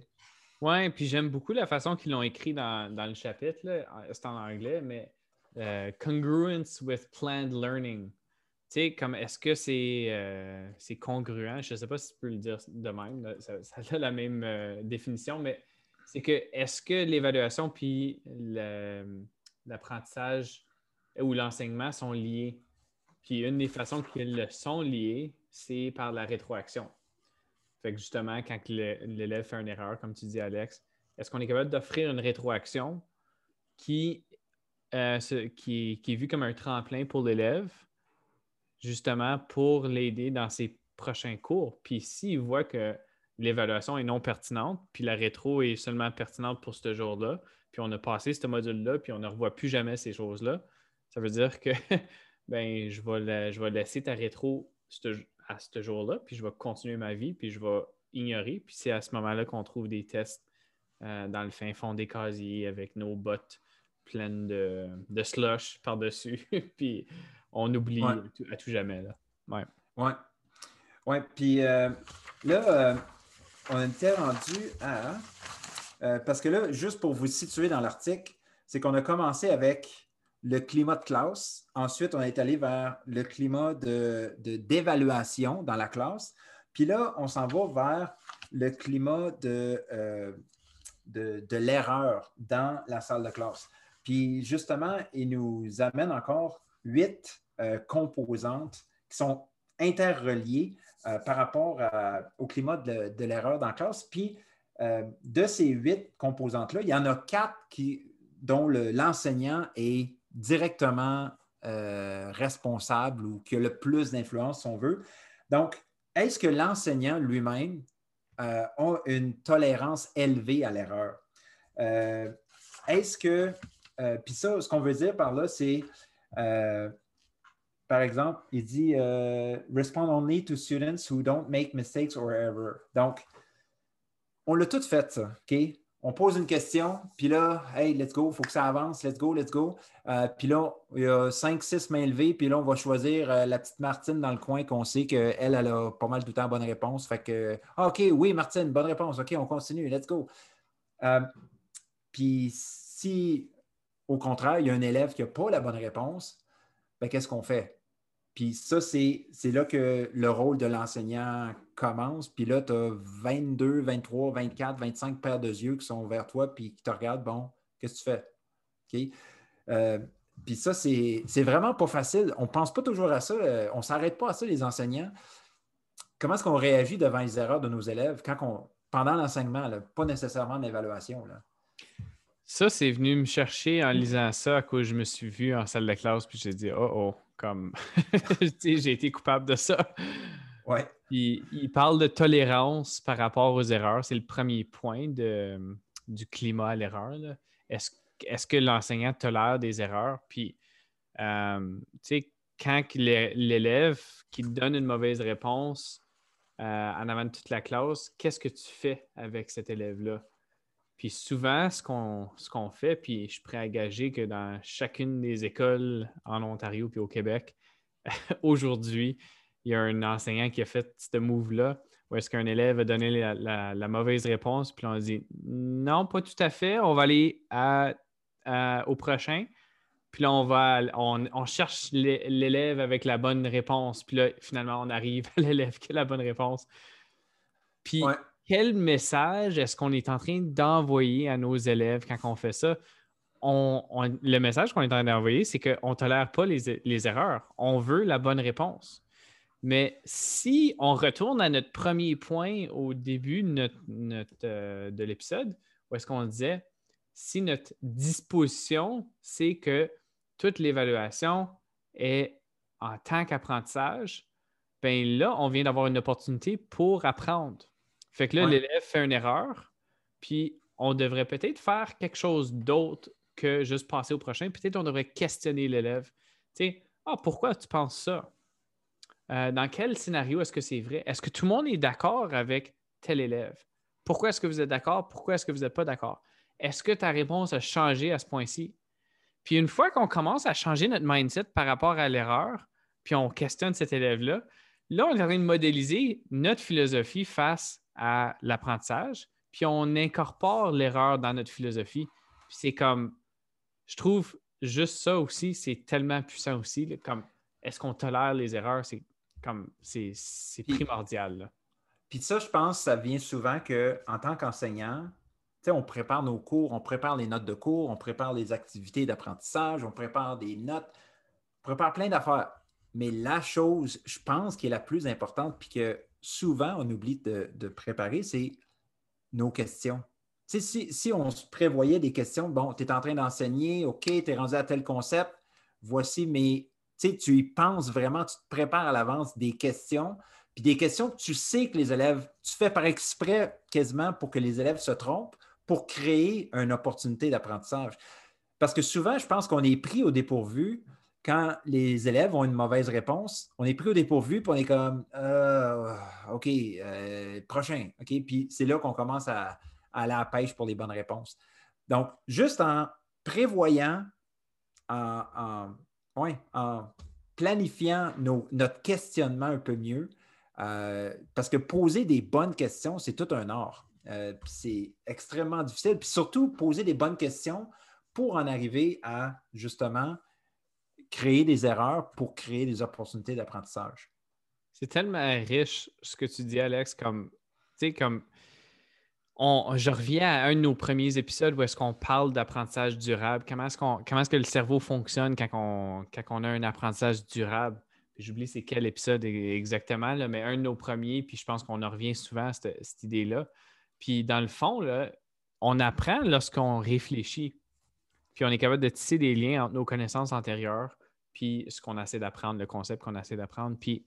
Oui, puis j'aime beaucoup la façon qu'ils l'ont écrit dans, le chapitre. C'est en anglais, mais euh, congruence with planned learning. Tu sais, comme est-ce que c'est euh, congruent? Je ne sais pas si tu peux le dire de même. Ça, a la même définition, mais c'est que est-ce que l'évaluation puis l'apprentissage ou l'enseignement sont liés? Puis une des façons qu'ils sont liés, c'est par la rétroaction. Fait que justement, quand l'élève fait une erreur, comme tu dis, Alex, est-ce qu'on est capable d'offrir une rétroaction qui, euh, qui, est vue comme un tremplin pour l'élève, justement pour l'aider dans ses prochains cours? Puis s'il voit que l'évaluation est non pertinente, puis la rétro est seulement pertinente pour ce jour-là, puis on a passé ce module-là, puis on ne revoit plus jamais ces choses-là, ça veut dire que ben, je vais, je vais laisser ta rétro à ce jour-là, puis je vais continuer ma vie, puis je vais ignorer. Puis c'est à ce moment-là qu'on trouve des tests euh, dans le fin fond des casiers avec nos bottes pleines de, de slush par-dessus. puis on oublie à, tout, jamais. Là. Ouais. Ouais. Ouais. Puis euh, là, euh, on était rendu à. parce que là, juste pour vous situer dans l'article, c'est qu'on a commencé avec le climat de classe. Ensuite, on est allé vers le climat de, d'évaluation dans la classe. Puis là, on s'en va vers le climat de, euh, de, l'erreur dans la salle de classe. Puis justement, il nous amène encore huit euh, composantes qui sont interreliées euh, par rapport au climat de, l'erreur dans la classe. Puis de ces huit composantes-là, il y en a quatre qui, dont l'enseignant est directement responsable ou qui a le plus d'influence, si on veut. Donc, est-ce que l'enseignant lui-même euh, a une tolérance élevée à l'erreur? Euh, est-ce que, euh, puis ça, ce qu'on veut dire par là, c'est, par exemple, il dit Respond only to students who don't make mistakes or error. Donc, on l'a tout fait, ça, OK? On pose une question, puis là, hey, let's go, il faut que ça avance, let's go, let's go. Euh, puis là, il y a cinq, six mains levées, puis là, on va choisir euh, la petite Martine dans le coin qu'on sait qu'elle, elle a pas mal tout le temps bonne réponse. Fait que, ah, OK, oui, Martine, bonne réponse, OK, on continue, let's go. Euh, puis si, au contraire, il y a un élève qui n'a pas la bonne réponse, ben, qu'est-ce qu'on fait? Puis ça, c'est là que le rôle de l'enseignant commence. Puis là, tu as 22, 23, 24, 25 paires de yeux qui sont vers toi puis qui te regardent. Bon, qu'est-ce que tu fais? Euh, puis ça, c'est vraiment pas facile. On ne pense pas toujours à ça. Euh, on ne s'arrête pas à ça, les enseignants. Comment est-ce qu'on réagit devant les erreurs de nos élèves quand on, pendant l'enseignement, pas nécessairement l'évaluation? Ça, c'est venu me chercher en lisant ça à cause je me suis vu en salle de classe puis j'ai dit oh oh comme, j'ai été coupable de ça. Il, parle de tolérance par rapport aux erreurs. C'est le premier point du climat à l'erreur. Est-ce est que l'enseignant tolère des erreurs? Puis, euh, tu sais, quand l'élève qui donne une mauvaise réponse euh, en avant de toute la classe, qu'est-ce que tu fais avec cet élève-là? Puis souvent, ce qu'on, ce qu'on fait, puis je suis prêt à gager que dans chacune des écoles en Ontario puis au Québec, aujourd'hui, il y a un enseignant qui a fait ce move-là, où est-ce qu'un élève a donné la, mauvaise réponse, puis on dit non, pas tout à fait, on va aller au prochain. Puis là, on va on, cherche l'élève avec la bonne réponse. Puis là, finalement, on arrive à l'élève qui a la bonne réponse. Puis quel message est-ce qu'on est en train d'envoyer à nos élèves quand on fait ça? le message qu'on est en train d'envoyer, c'est qu'on ne tolère pas les, erreurs. On veut la bonne réponse. Mais si on retourne à notre premier point au début euh, de l'épisode, où est-ce qu'on disait, si notre disposition, c'est que toute l'évaluation est en tant qu'apprentissage, bien là, on vient d'avoir une opportunité pour apprendre. Fait que là, l'élève fait une erreur, puis on devrait peut-être faire quelque chose d'autre que juste passer au prochain. Peut-être on devrait questionner l'élève. Tu sais, ah, pourquoi tu penses ça? Euh, dans quel scénario est-ce que c'est vrai? Est-ce que tout le monde est d'accord avec tel élève? Pourquoi est-ce que vous êtes d'accord? Pourquoi est-ce que vous n'êtes pas d'accord? Est-ce que ta réponse a changé à ce point-ci? Puis une fois qu'on commence à changer notre mindset par rapport à l'erreur, puis on questionne cet élève-là, là, on est en train de modéliser notre philosophie face à l'apprentissage, puis on incorpore l'erreur dans notre philosophie. c'est comme, je trouve juste ça aussi, c'est tellement puissant aussi. comme, est-ce qu'on tolère les erreurs? Comme, c'est primordial. Puis ça, je pense, ça vient souvent qu'en tant qu'enseignant, on prépare nos cours, on prépare les notes de cours, on prépare les activités d'apprentissage, on prépare des notes, on prépare plein d'affaires. Mais la chose, je pense, qui est la plus importante, puis que souvent on oublie de, préparer, c'est nos questions. Si, si, on se prévoyait des questions, bon, tu es en train d'enseigner, OK, tu es rendu à tel concept, voici, mais tu y penses vraiment, tu te prépares à l'avance des questions, puis des questions que tu sais que les élèves, tu fais par exprès quasiment pour que les élèves se trompent, pour créer une opportunité d'apprentissage. Parce que souvent, je pense qu'on est pris au dépourvu quand les élèves ont une mauvaise réponse, on est pris au dépourvu, puis on est comme euh, OK, euh, prochain. OK, puis c'est là qu'on commence à, aller à la pêche pour les bonnes réponses. Donc, juste en prévoyant, en, planifiant notre questionnement un peu mieux, euh, parce que poser des bonnes questions, c'est tout un art. c'est extrêmement difficile. Puis surtout, poser des bonnes questions pour en arriver à justement créer des erreurs pour créer des opportunités d'apprentissage. C'est tellement riche ce que tu dis, Alex, comme, tu sais, comme, je reviens à un de nos premiers épisodes où est-ce qu'on parle d'apprentissage durable, comment est-ce, que le cerveau fonctionne quand on, a un apprentissage durable? J'oublie c'est quel épisode exactement, mais un de nos premiers, puis je pense qu'on en revient souvent à cette, idée-là. Puis dans le fond, on apprend lorsqu'on réfléchit. Puis on est capable de tisser des liens entre nos connaissances antérieures, puis ce qu'on essaie d'apprendre, le concept qu'on essaie d'apprendre. Puis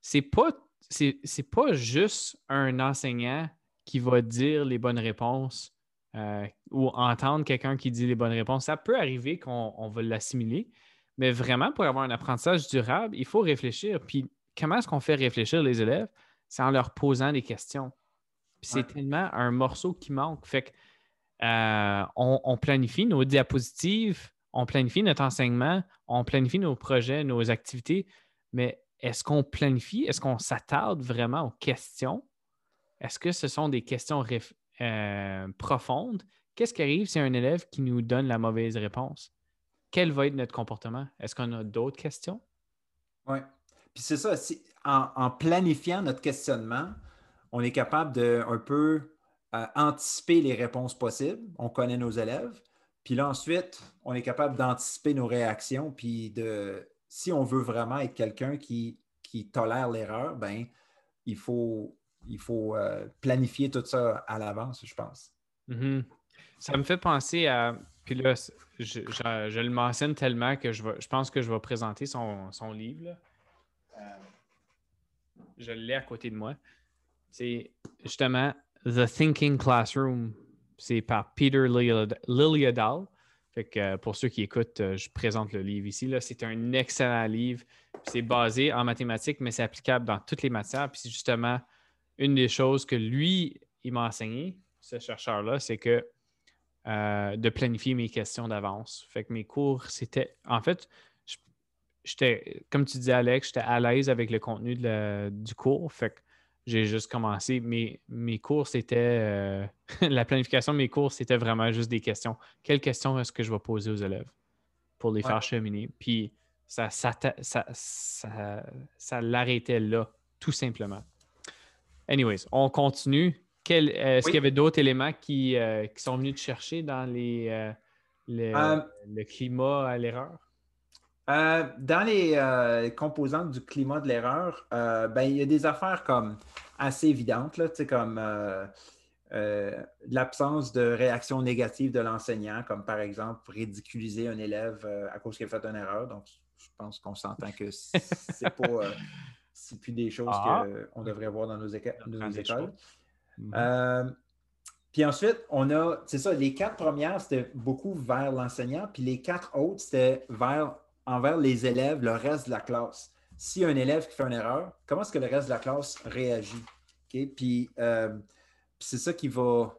c'est pas, c'est, pas juste un enseignant qui va dire les bonnes réponses euh, ou entendre quelqu'un qui dit les bonnes réponses. Ça peut arriver qu'on va l'assimiler, mais vraiment, pour avoir un apprentissage durable, il faut réfléchir. Puis comment est-ce qu'on fait réfléchir les élèves? C'est en leur posant des questions. Puis c'est tellement un morceau qui manque. Fait que euh, on, planifie nos diapositives, on planifie notre enseignement, on planifie nos projets, nos activités, mais est-ce qu'on planifie, est-ce qu'on s'attarde vraiment aux questions? Est-ce que ce sont des questions euh, profondes? Qu'est-ce qui arrive si un élève qui nous donne la mauvaise réponse? Quel va être notre comportement? Est-ce qu'on a d'autres questions? Oui. Puis c'est ça, en, planifiant notre questionnement, on est capable de un peu anticiper les réponses possibles. On connaît nos élèves. Puis là, ensuite, on est capable d'anticiper nos réactions. Puis de, si on veut vraiment être quelqu'un qui, qui tolère l'erreur, ben il faut, il faut euh, planifier tout ça à l'avance, je pense. Mm-hmm. Ça me fait penser à. Puis là, je, le mentionne tellement que je, je pense que je vais présenter son, livre. Euh, je l'ai à côté de moi. C'est justement The Thinking Classroom. C'est par Peter Liliadal. Fait que euh, pour ceux qui écoutent, je présente le livre ici. C'est un excellent livre. C'est basé en mathématiques, mais c'est applicable dans toutes les matières. Puis c'est justement une des choses que lui, il m'a enseigné, ce chercheur-là, c'est que euh, de planifier mes questions d'avance. Fait que mes cours, c'était. En fait, j'étais, comme tu disais, Alex, j'étais à l'aise avec le contenu du cours. Fait que j'ai juste commencé. Mes, mes cours, c'était. Euh, la planification de mes cours, c'était vraiment juste des questions. Quelles questions est-ce que je vais poser aux élèves pour les faire cheminer? Puis ça, ça, ça, l'arrêtait là, tout simplement. Anyways, on continue. est-ce qu'il y avait d'autres éléments qui, euh, qui, sont venus te chercher dans les, euh, le climat à l'erreur? Euh, dans les euh, composantes du climat de l'erreur, euh, ben, il y a des affaires comme assez évidentes, là, comme l'absence de réaction négative de l'enseignant, comme par exemple ridiculiser un élève à cause qu'il a fait une erreur. Donc, je pense qu'on s'entend que c'est pas c'est plus des choses ah. qu'on devrait voir dans nos, écoles. Mhm. Puis ensuite, on a, c'est ça, les quatre premières, c'était beaucoup vers l'enseignant, puis les quatre autres, c'était vers envers les élèves, le reste de la classe. Si un élève qui fait une erreur, comment est-ce que le reste de la classe réagit? Euh, puis, c'est ça qui va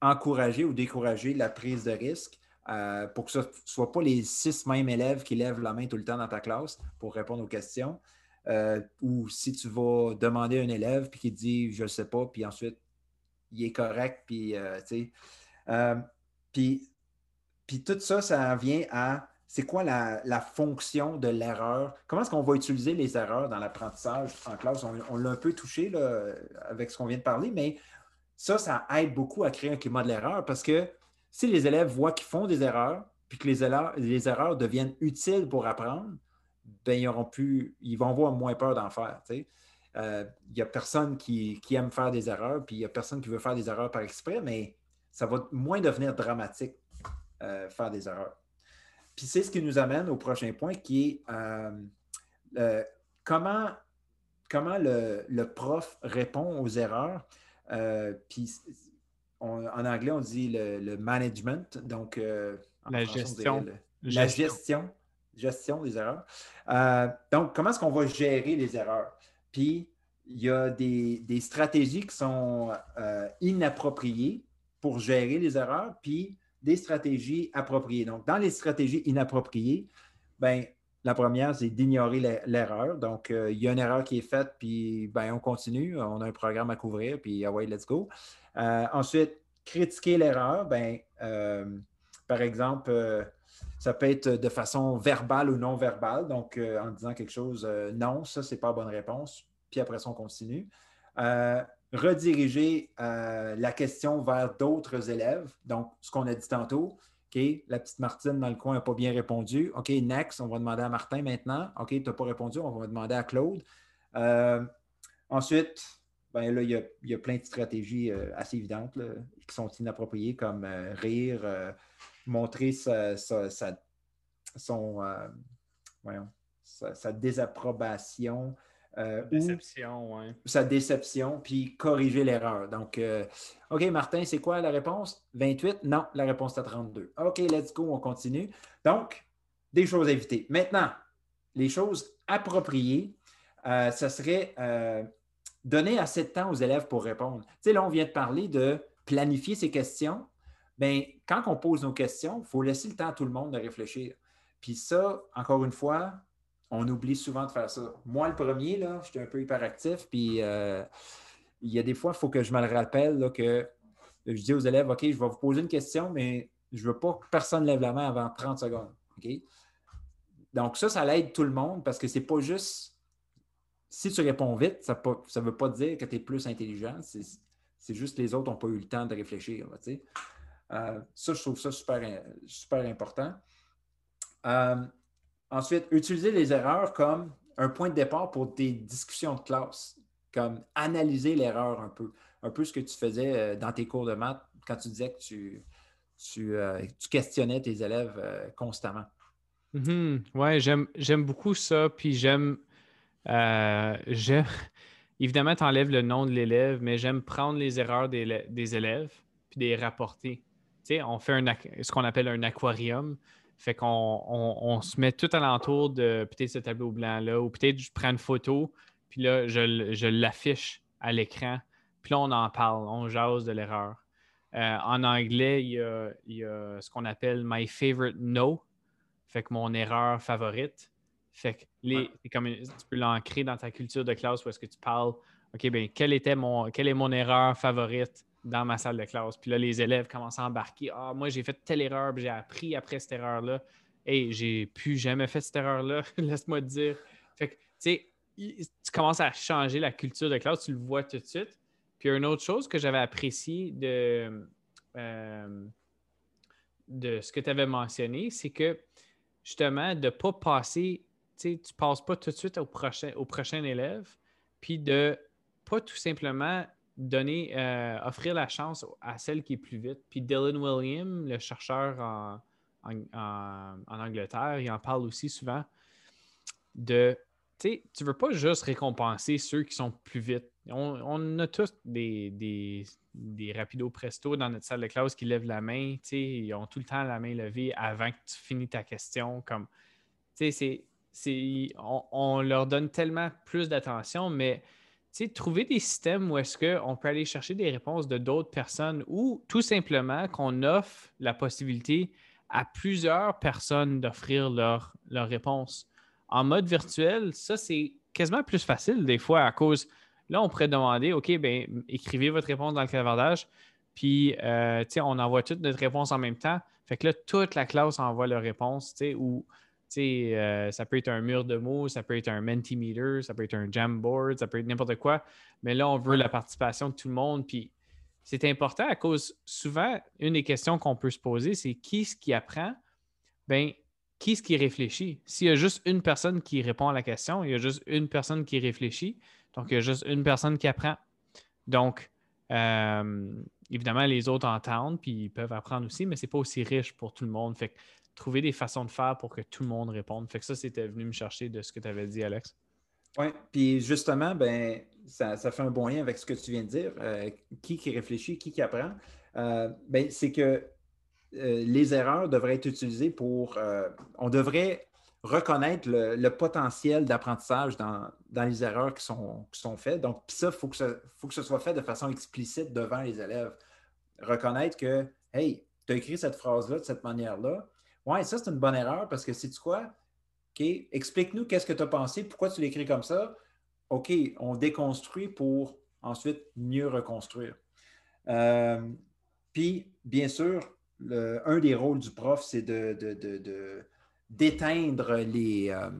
encourager ou décourager la prise de risque euh, pour que ce ne soit pas les six mêmes élèves qui lèvent la main tout le temps dans ta classe pour répondre aux questions. Euh, ou si tu vas demander à un élève puis qui dit je ne sais pas, puis ensuite il est correct, puis tu sais. puis, puis tout ça, ça vient à c'est quoi la, fonction de l'erreur? Comment est-ce qu'on va utiliser les erreurs dans l'apprentissage en classe? On, l'a un peu touché là, avec ce qu'on vient de parler, mais ça, ça aide beaucoup à créer un climat de l'erreur parce que si les élèves voient qu'ils font des erreurs, puis que les erreurs deviennent utiles pour apprendre, ben, ils, auront pu, ils vont avoir moins peur d'en faire. Euh, il n'y a personne qui, aime faire des erreurs, puis il n'y a personne qui veut faire des erreurs par exprès, mais ça va moins devenir dramatique euh, faire des erreurs. Puis c'est ce qui nous amène au prochain point qui est euh, comment, comment le, prof répond aux erreurs. Puis en anglais, on dit le, management, donc euh, la, gestion. la gestion gestion des erreurs. donc, comment est-ce qu'on va gérer les erreurs? Puis, il y a des, stratégies qui sont inappropriées pour gérer les erreurs, puis des stratégies appropriées. Donc, dans les stratégies inappropriées, ben, la première, c'est d'ignorer l'erreur. Donc, euh, il y a une erreur qui est faite, puis ben, on continue. On a un programme à couvrir, puis ah ouais, let's go. Euh, ensuite, critiquer l'erreur. Ben, euh, par exemple, ça peut être de façon verbale ou non verbale. Donc, en disant quelque chose, non, ça, ce n'est pas la bonne réponse. Puis après ça, on continue. rediriger la question vers d'autres élèves. Donc, ce qu'on a dit tantôt, la petite Martine dans le coin n'a pas bien répondu. OK, next, on va demander à Martin maintenant. OK, tu n'as pas répondu, on va demander à Claude. Euh, ensuite, ben là, il y, a, plein de stratégies euh, assez évidentes qui sont inappropriées, comme euh, rire, montrer sa, son, sa, désapprobation, euh, déception. Sa déception, puis corriger l'erreur. Donc, euh, OK, Martin, c'est quoi la réponse? 28? Non, la réponse est 32. OK, let's go, on continue. Donc, des choses à éviter. Maintenant, les choses appropriées, euh, ça serait donner assez de temps aux élèves pour répondre. Tu sais, là, on vient de parler de planifier ces questions. Bien, quand on pose nos questions, il faut laisser le temps à tout le monde de réfléchir. Puis ça, encore une fois, on oublie souvent de faire ça. Moi, le premier, là, j'étais un peu hyperactif, puis euh, il y a des fois, il faut que je me le rappelle que je dis aux élèves, OK, je vais vous poser une question, mais je ne veux pas que personne lève la main avant 30 secondes. OK? Donc, ça, ça l'aide tout le monde parce que c'est pas juste si tu réponds vite, ça ne veut pas dire que tu es plus intelligent. C'est juste les autres n'ont pas eu le temps de réfléchir. Euh, ça, je trouve ça super, super important. Euh, Ensuite, utiliser les erreurs comme un point de départ pour des discussions de classe, comme analyser l'erreur un peu, un peu ce que tu faisais euh, dans tes cours de maths quand tu disais que tu, tu, questionnais tes élèves constamment. Mm-hmm. Oui, j'aime beaucoup ça, puis j'aime, évidemment, tu enlèves le nom de l'élève, mais j'aime prendre les erreurs des, des élèves puis les rapporter. On fait un, ce qu'on appelle un aquarium. Fait qu'on on, se met tout alentour de peut-être ce tableau blanc-là, ou peut-être je prends une photo, puis là, je, l'affiche à l'écran, puis là, on en parle, on jase de l'erreur. Euh, en anglais, il y, a, ce qu'on appelle My Favorite No, fait que mon erreur favorite. Fait que les, comme, tu peux l'ancrer dans ta culture de classe où est-ce que tu parles, OK, bien, quelle, était mon, quelle est mon erreur favorite? Dans ma salle de classe. Puis là, les élèves commencent à embarquer. Ah, moi, j'ai fait telle erreur, j'ai appris après cette erreur-là. Hey, j'ai plus jamais fait cette erreur-là, laisse-moi te dire. Fait que, tu sais, tu commences à changer la culture de classe, tu le vois tout de suite. Puis une autre chose que j'avais apprécié de, euh, de ce que tu avais mentionné, c'est que justement, de ne pas passer, tu tu passes pas tout de suite au prochain, au prochain élève, puis de pas tout simplement donner, euh, offrir la chance à celle qui est plus vite. Puis Dylan William, le chercheur en, Angleterre, il en parle aussi souvent de, tu sais, tu veux pas juste récompenser ceux qui sont plus vite. On, a tous des, des, des, rapido presto dans notre salle de classe qui lèvent la main, tu ils ont tout le temps la main levée avant que tu finis ta question. Comme, tu sais, c'est, on, on leur donne tellement plus d'attention, mais trouver des systèmes où est-ce qu'on peut aller chercher des réponses de d'autres personnes ou tout simplement qu'on offre la possibilité à plusieurs personnes d'offrir leur, leur réponse. En mode virtuel, ça, c'est quasiment plus facile des fois à cause. Là, on pourrait demander, OK, ben, écrivez votre réponse dans le clavardage, puis euh, on envoie toute notre réponse en même temps. Fait que là, toute la classe envoie leur réponse, ou euh, ça peut être un mur de mots, ça peut être un Mentimeter, ça peut être un Jamboard, ça peut être n'importe quoi. Mais là, on veut la participation de tout le monde. Puis c'est important à cause, souvent, une des questions qu'on peut se poser, c'est qui est-ce qui apprend? Bien, qui est-ce qui réfléchit? S'il y a juste une personne qui répond à la question, il y a juste une personne qui réfléchit. Donc, il y a juste une personne qui apprend. Donc, euh, évidemment, les autres entendent, puis ils peuvent apprendre aussi, mais ce n'est pas aussi riche pour tout le monde. Fait trouver des façons de faire pour que tout le monde réponde. Fait que ça, c'était venu me chercher de ce que tu avais dit, Alex. Oui, puis justement, ben, ça, fait un bon lien avec ce que tu viens de dire. Euh, qui qui réfléchit, qui qui apprend? Euh, ben, c'est que euh, les erreurs devraient être utilisées pour. on devrait reconnaître le, potentiel d'apprentissage dans, les erreurs qui sont, sont faites. Donc, ça, il faut, que ce, faut que ce soit fait de façon explicite devant les élèves. Reconnaître que, hey, tu as écrit cette phrase-là de cette manière-là. Ouais, ça, c'est une bonne erreur parce que c'est quoi? Explique-nous qu'est-ce que tu as pensé, pourquoi tu l'écris comme ça? OK, on déconstruit pour ensuite mieux reconstruire. Euh, puis, bien sûr, un des rôles du prof, c'est de, d'éteindre les, euh,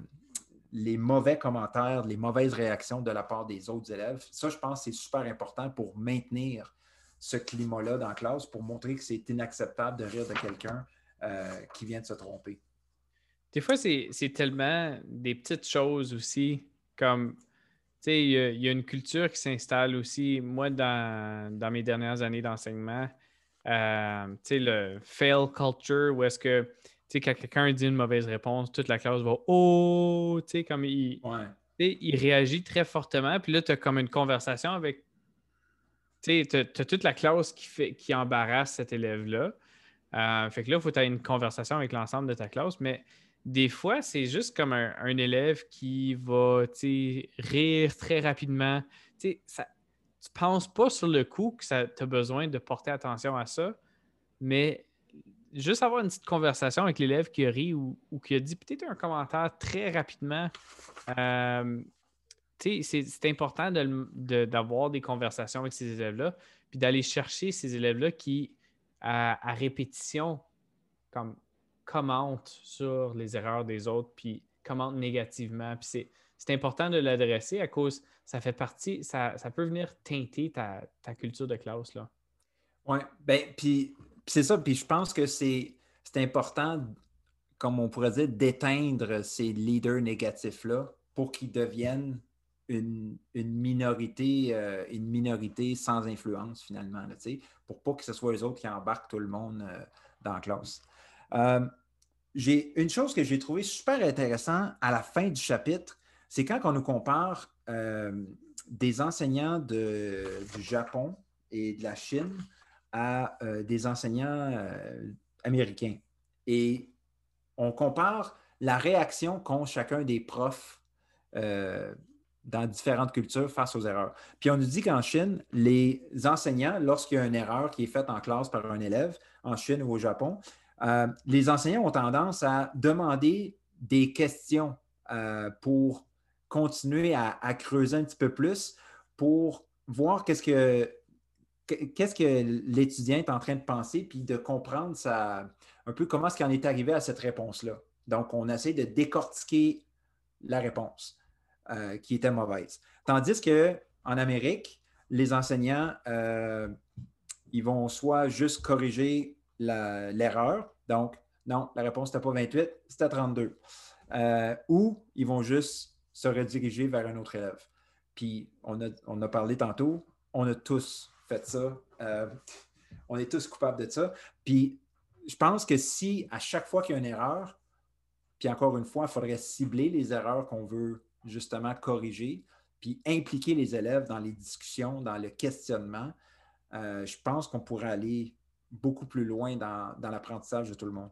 les mauvais commentaires, les mauvaises réactions de la part des autres élèves. Ça, je pense c'est super important pour maintenir ce climat-là dans la classe, pour montrer que c'est inacceptable de rire de quelqu'un euh, qui vient de se tromper. Des fois, c'est tellement des petites choses aussi, comme, tu sais, il y, a une culture qui s'installe aussi. Moi, dans, dans, mes dernières années d'enseignement, euh, tu sais, le fail culture, où est-ce que sais, quand quelqu'un dit une mauvaise réponse, toute la classe va Oh, tu sais, comme il, il réagit très fortement. Puis là, tu as comme une conversation avec. Tu sais, tu as, toute la classe qui, fait, qui embarrasse cet élève-là. Euh, fait que là, il faut avoir une conversation avec l'ensemble de ta classe. Mais des fois, c'est juste comme un, élève qui va rire très rapidement. Tu ne penses pas sur le coup que tu as besoin de porter attention à ça, mais juste avoir une petite conversation avec l'élève qui a ri ou, qui a dit peut-être un commentaire très rapidement. Euh, c'est important d'avoir des conversations avec ces élèves-là, puis d'aller chercher ces élèves-là qui, à, répétition, comme commentent sur les erreurs des autres, puis commentent négativement. Puis c'est important de l'adresser à cause ça fait partie, ça, peut venir teinter ta, ta culture de classe. Là. Oui, ben, puis c'est ça, puis je pense que c'est important, comme on pourrait dire, d'éteindre ces leaders négatifs-là pour qu'ils deviennent une, minorité, euh, une minorité sans influence finalement, là, pour pas que ce soit les autres qui embarquent tout le monde euh, dans la classe. Euh, j'ai une chose que j'ai trouvée super intéressante à la fin du chapitre, c'est quand on nous compare des enseignants du Japon et de la Chine à des enseignants américains. Et on compare la réaction qu'ont chacun des profs dans différentes cultures face aux erreurs. Puis on nous dit qu'en Chine, les enseignants, lorsqu'il y a une erreur qui est faite en classe par un élève, en Chine ou au Japon, les enseignants ont tendance à demander des questions pour continuer à, à, creuser un petit peu plus pour voir qu'est-ce que qu'est-ce que l'étudiant est en train de penser, puis de comprendre un peu comment est-ce qu'il en est arrivé à cette réponse-là. Donc, on essaie de décortiquer la réponse euh, qui était mauvaise. Tandis qu'en Amérique, les enseignants, euh, ils vont soit juste corriger l'erreur, donc non, la réponse n'était pas 28, c'était 32. Euh, ou ils vont juste se rediriger vers un autre élève. Puis on on a parlé tantôt, on a tous faites ça. On est tous coupables de ça. Puis je pense que si à chaque fois qu'il y a une erreur, puis encore une fois, il faudrait cibler les erreurs qu'on veut justement corriger, puis impliquer les élèves dans les discussions, dans le questionnement, euh, je pense qu'on pourrait aller beaucoup plus loin dans, l'apprentissage de tout le monde.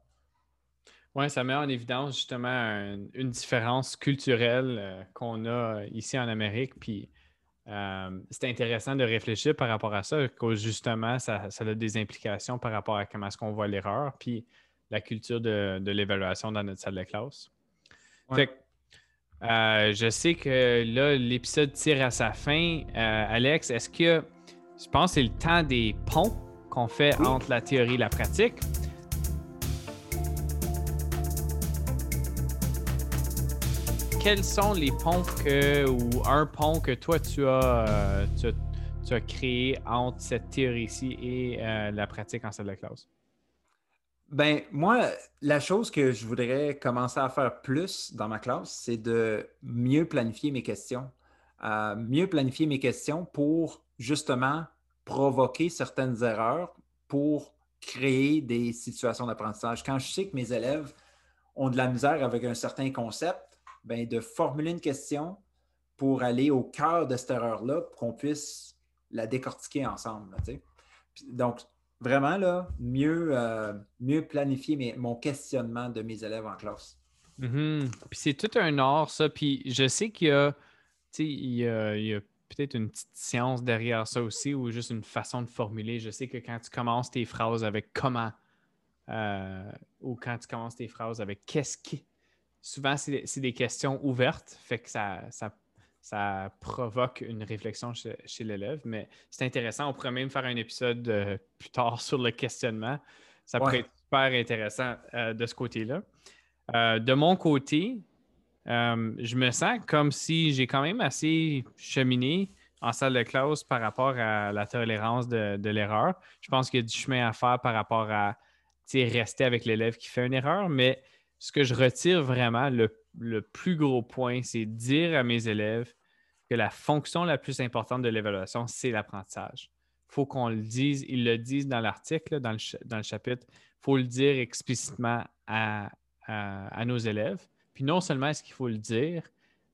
Oui, ça met en évidence justement une, différence culturelle euh, qu'on a ici en Amérique, puis euh, c'est intéressant de réfléchir par rapport à ça, que justement, ça, a des implications par rapport à comment est-ce qu'on voit l'erreur, puis la culture de, l'évaluation dans notre salle de classe. Euh, je sais que là, l'épisode tire à sa fin. Euh, Alex, est-ce que je pense que c'est le temps des ponts qu'on fait entre la théorie et la pratique? quels sont les ponts que, ou un pont que toi tu as, euh, tu, as créé entre cette théorie-ci et la pratique en salle de classe? Ben, moi, la chose que je voudrais commencer à faire plus dans ma classe, c'est de mieux planifier mes questions. Euh, mieux planifier mes questions pour justement provoquer certaines erreurs pour créer des situations d'apprentissage. Quand je sais que mes élèves ont de la misère avec un certain concept, ben, de formuler une question pour aller au cœur de cette erreur-là pour qu'on puisse la décortiquer ensemble. donc, vraiment, là, mieux, euh, mieux planifier mon questionnement de mes élèves en classe. Mhm. Puis c'est tout un art, ça. Puis je sais qu'il y a, il a peut-être une petite science derrière ça aussi, ou juste une façon de formuler. Je sais que quand tu commences tes phrases avec comment, euh, ou quand tu commences tes phrases avec qu'est-ce qui. Souvent, c'est des questions ouvertes, fait que ça, ça, ça provoque une réflexion chez, l'élève. Mais c'est intéressant. On pourrait même faire un épisode euh, plus tard sur le questionnement. Ça pourrait être super intéressant euh, de ce côté-là. de mon côté, je me sens comme si j'ai quand même assez cheminé en salle de classe par rapport à la tolérance de, de l'erreur. Je pense qu'il y a du chemin à faire par rapport à rester avec l'élève qui fait une erreur, mais ce que je retire vraiment, le, plus gros point, c'est dire à mes élèves que la fonction la plus importante de l'évaluation, c'est l'apprentissage. Il faut qu'on le dise, ils le disent dans l'article, dans le, chapitre, il faut le dire explicitement à, nos élèves. Puis non seulement est-ce qu'il faut le dire,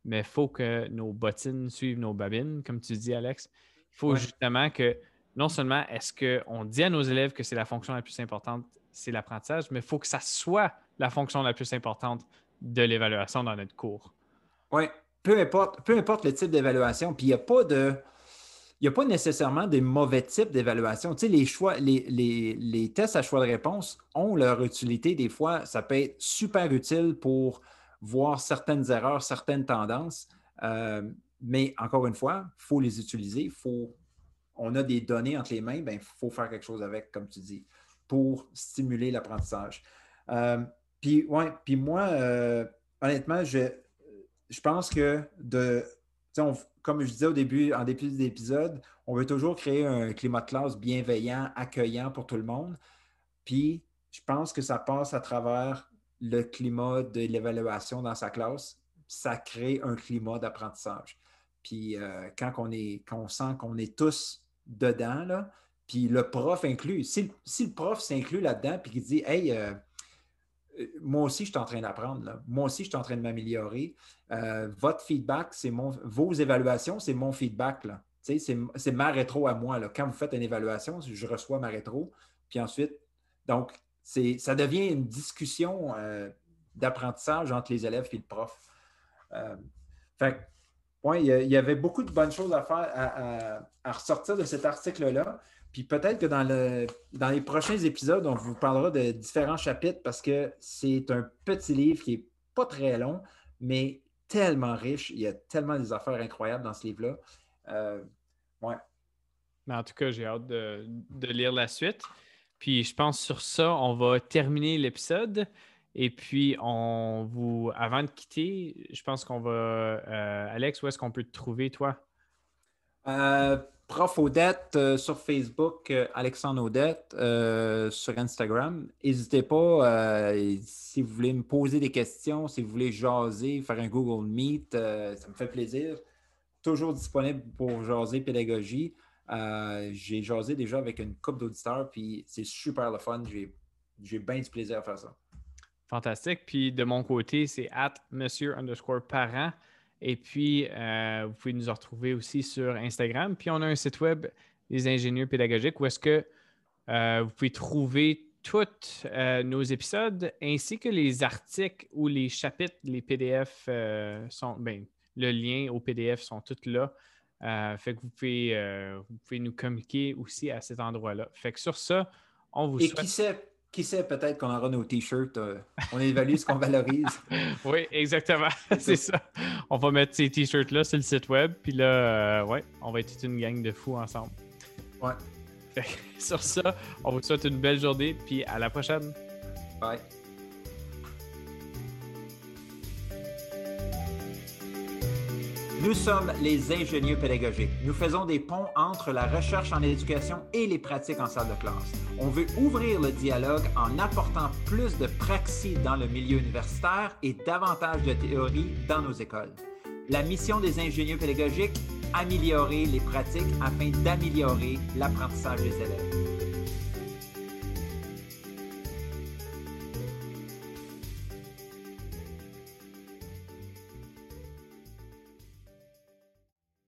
mais il faut que nos bottines suivent nos babines, comme tu dis, Alex. Il faut justement que non seulement est-ce qu'on dit à nos élèves que c'est la fonction la plus importante c'est l'apprentissage, mais il faut que ça soit la fonction la plus importante de l'évaluation dans notre cours. Oui, peu importe, peu importe le type d'évaluation. Puis il n'y a pas de. Il n'y a pas nécessairement des mauvais types d'évaluation. Tu sais, les choix, les, les, tests à choix de réponse ont leur utilité. Des fois, ça peut être super utile pour voir certaines erreurs, certaines tendances. Euh, mais encore une fois, il faut les utiliser. Faut, on a des données entre les mains, il ben, faut faire quelque chose avec, comme tu dis pour stimuler l'apprentissage. Euh, puis, ouais, puis moi, euh, honnêtement, je, je pense que de, comme je disais au début, en début de l'épisode, on veut toujours créer un climat de classe bienveillant, accueillant pour tout le monde. Puis, je pense que ça passe à travers le climat de l'évaluation dans sa classe. Ça crée un climat d'apprentissage. Puis, euh, quand, on est, quand on sent qu'on est tous dedans, là, puis le prof inclut. Si, le prof s'inclut là-dedans, puis qu'il dit Hey, euh, moi aussi, je suis en train d'apprendre. Moi aussi, je suis en train de m'améliorer. Euh, votre feedback, c'est mon. Vos évaluations, c'est mon feedback. Là. C'est, ma rétro à moi. Quand vous faites une évaluation, je reçois ma rétro. Puis ensuite, donc, c'est, ça devient une discussion d'apprentissage entre les élèves et le prof. fait il y, avait beaucoup de bonnes choses à faire, à ressortir de cet article-là. Puis peut-être que dans, le, dans les prochains épisodes, on vous parlera de différents chapitres parce que c'est un petit livre qui n'est pas très long, mais tellement riche. Il y a tellement des affaires incroyables dans ce livre-là. Euh, ouais. Mais en tout cas, j'ai hâte de, lire la suite. Puis je pense sur ça, on va terminer l'épisode. Et puis, on vous, avant de quitter, je pense qu'on va. Euh, Alex, où est-ce qu'on peut te trouver, toi? Euh, Prof Odette euh, sur Facebook, euh, Alexandre Odette euh, sur Instagram. N'hésitez pas, si vous voulez me poser des questions, si vous voulez jaser, faire un Google Meet, ça me fait plaisir. Toujours disponible pour jaser pédagogie. J'ai jasé déjà avec une couple d'auditeurs, puis c'est super le fun. J'ai bien du plaisir à faire ça. Fantastique. Puis de mon côté, c'est at monsieur underscore parent. Et puis, euh, vous pouvez nous retrouver aussi sur Instagram. Puis, on a un site web, Les Ingénieurs Pédagogiques, où est-ce que euh, vous pouvez trouver tous euh, nos épisodes ainsi que les articles ou les chapitres, les PDF sont, ben, le lien au PDF sont tous là. fait que vous pouvez, vous pouvez nous communiquer aussi à cet endroit-là. Fait que sur ça, on vous Et qui sait, qui sait, peut-être qu'on aura nos t-shirts. Euh, on évalue ce qu'on valorise. oui, exactement. C'est ça. On va mettre ces t-shirts-là sur le site web. Puis là, euh, ouais, on va être toute une gang de fous ensemble. Ouais. sur ça, on vous souhaite une belle journée. Puis à la prochaine. Bye. Nous sommes les ingénieurs pédagogiques. Nous faisons des ponts entre la recherche en éducation et les pratiques en salle de classe. On veut ouvrir le dialogue en apportant plus de praxis dans le milieu universitaire et davantage de théorie dans nos écoles. La mission des ingénieurs pédagogiques, améliorer les pratiques afin d'améliorer l'apprentissage des élèves.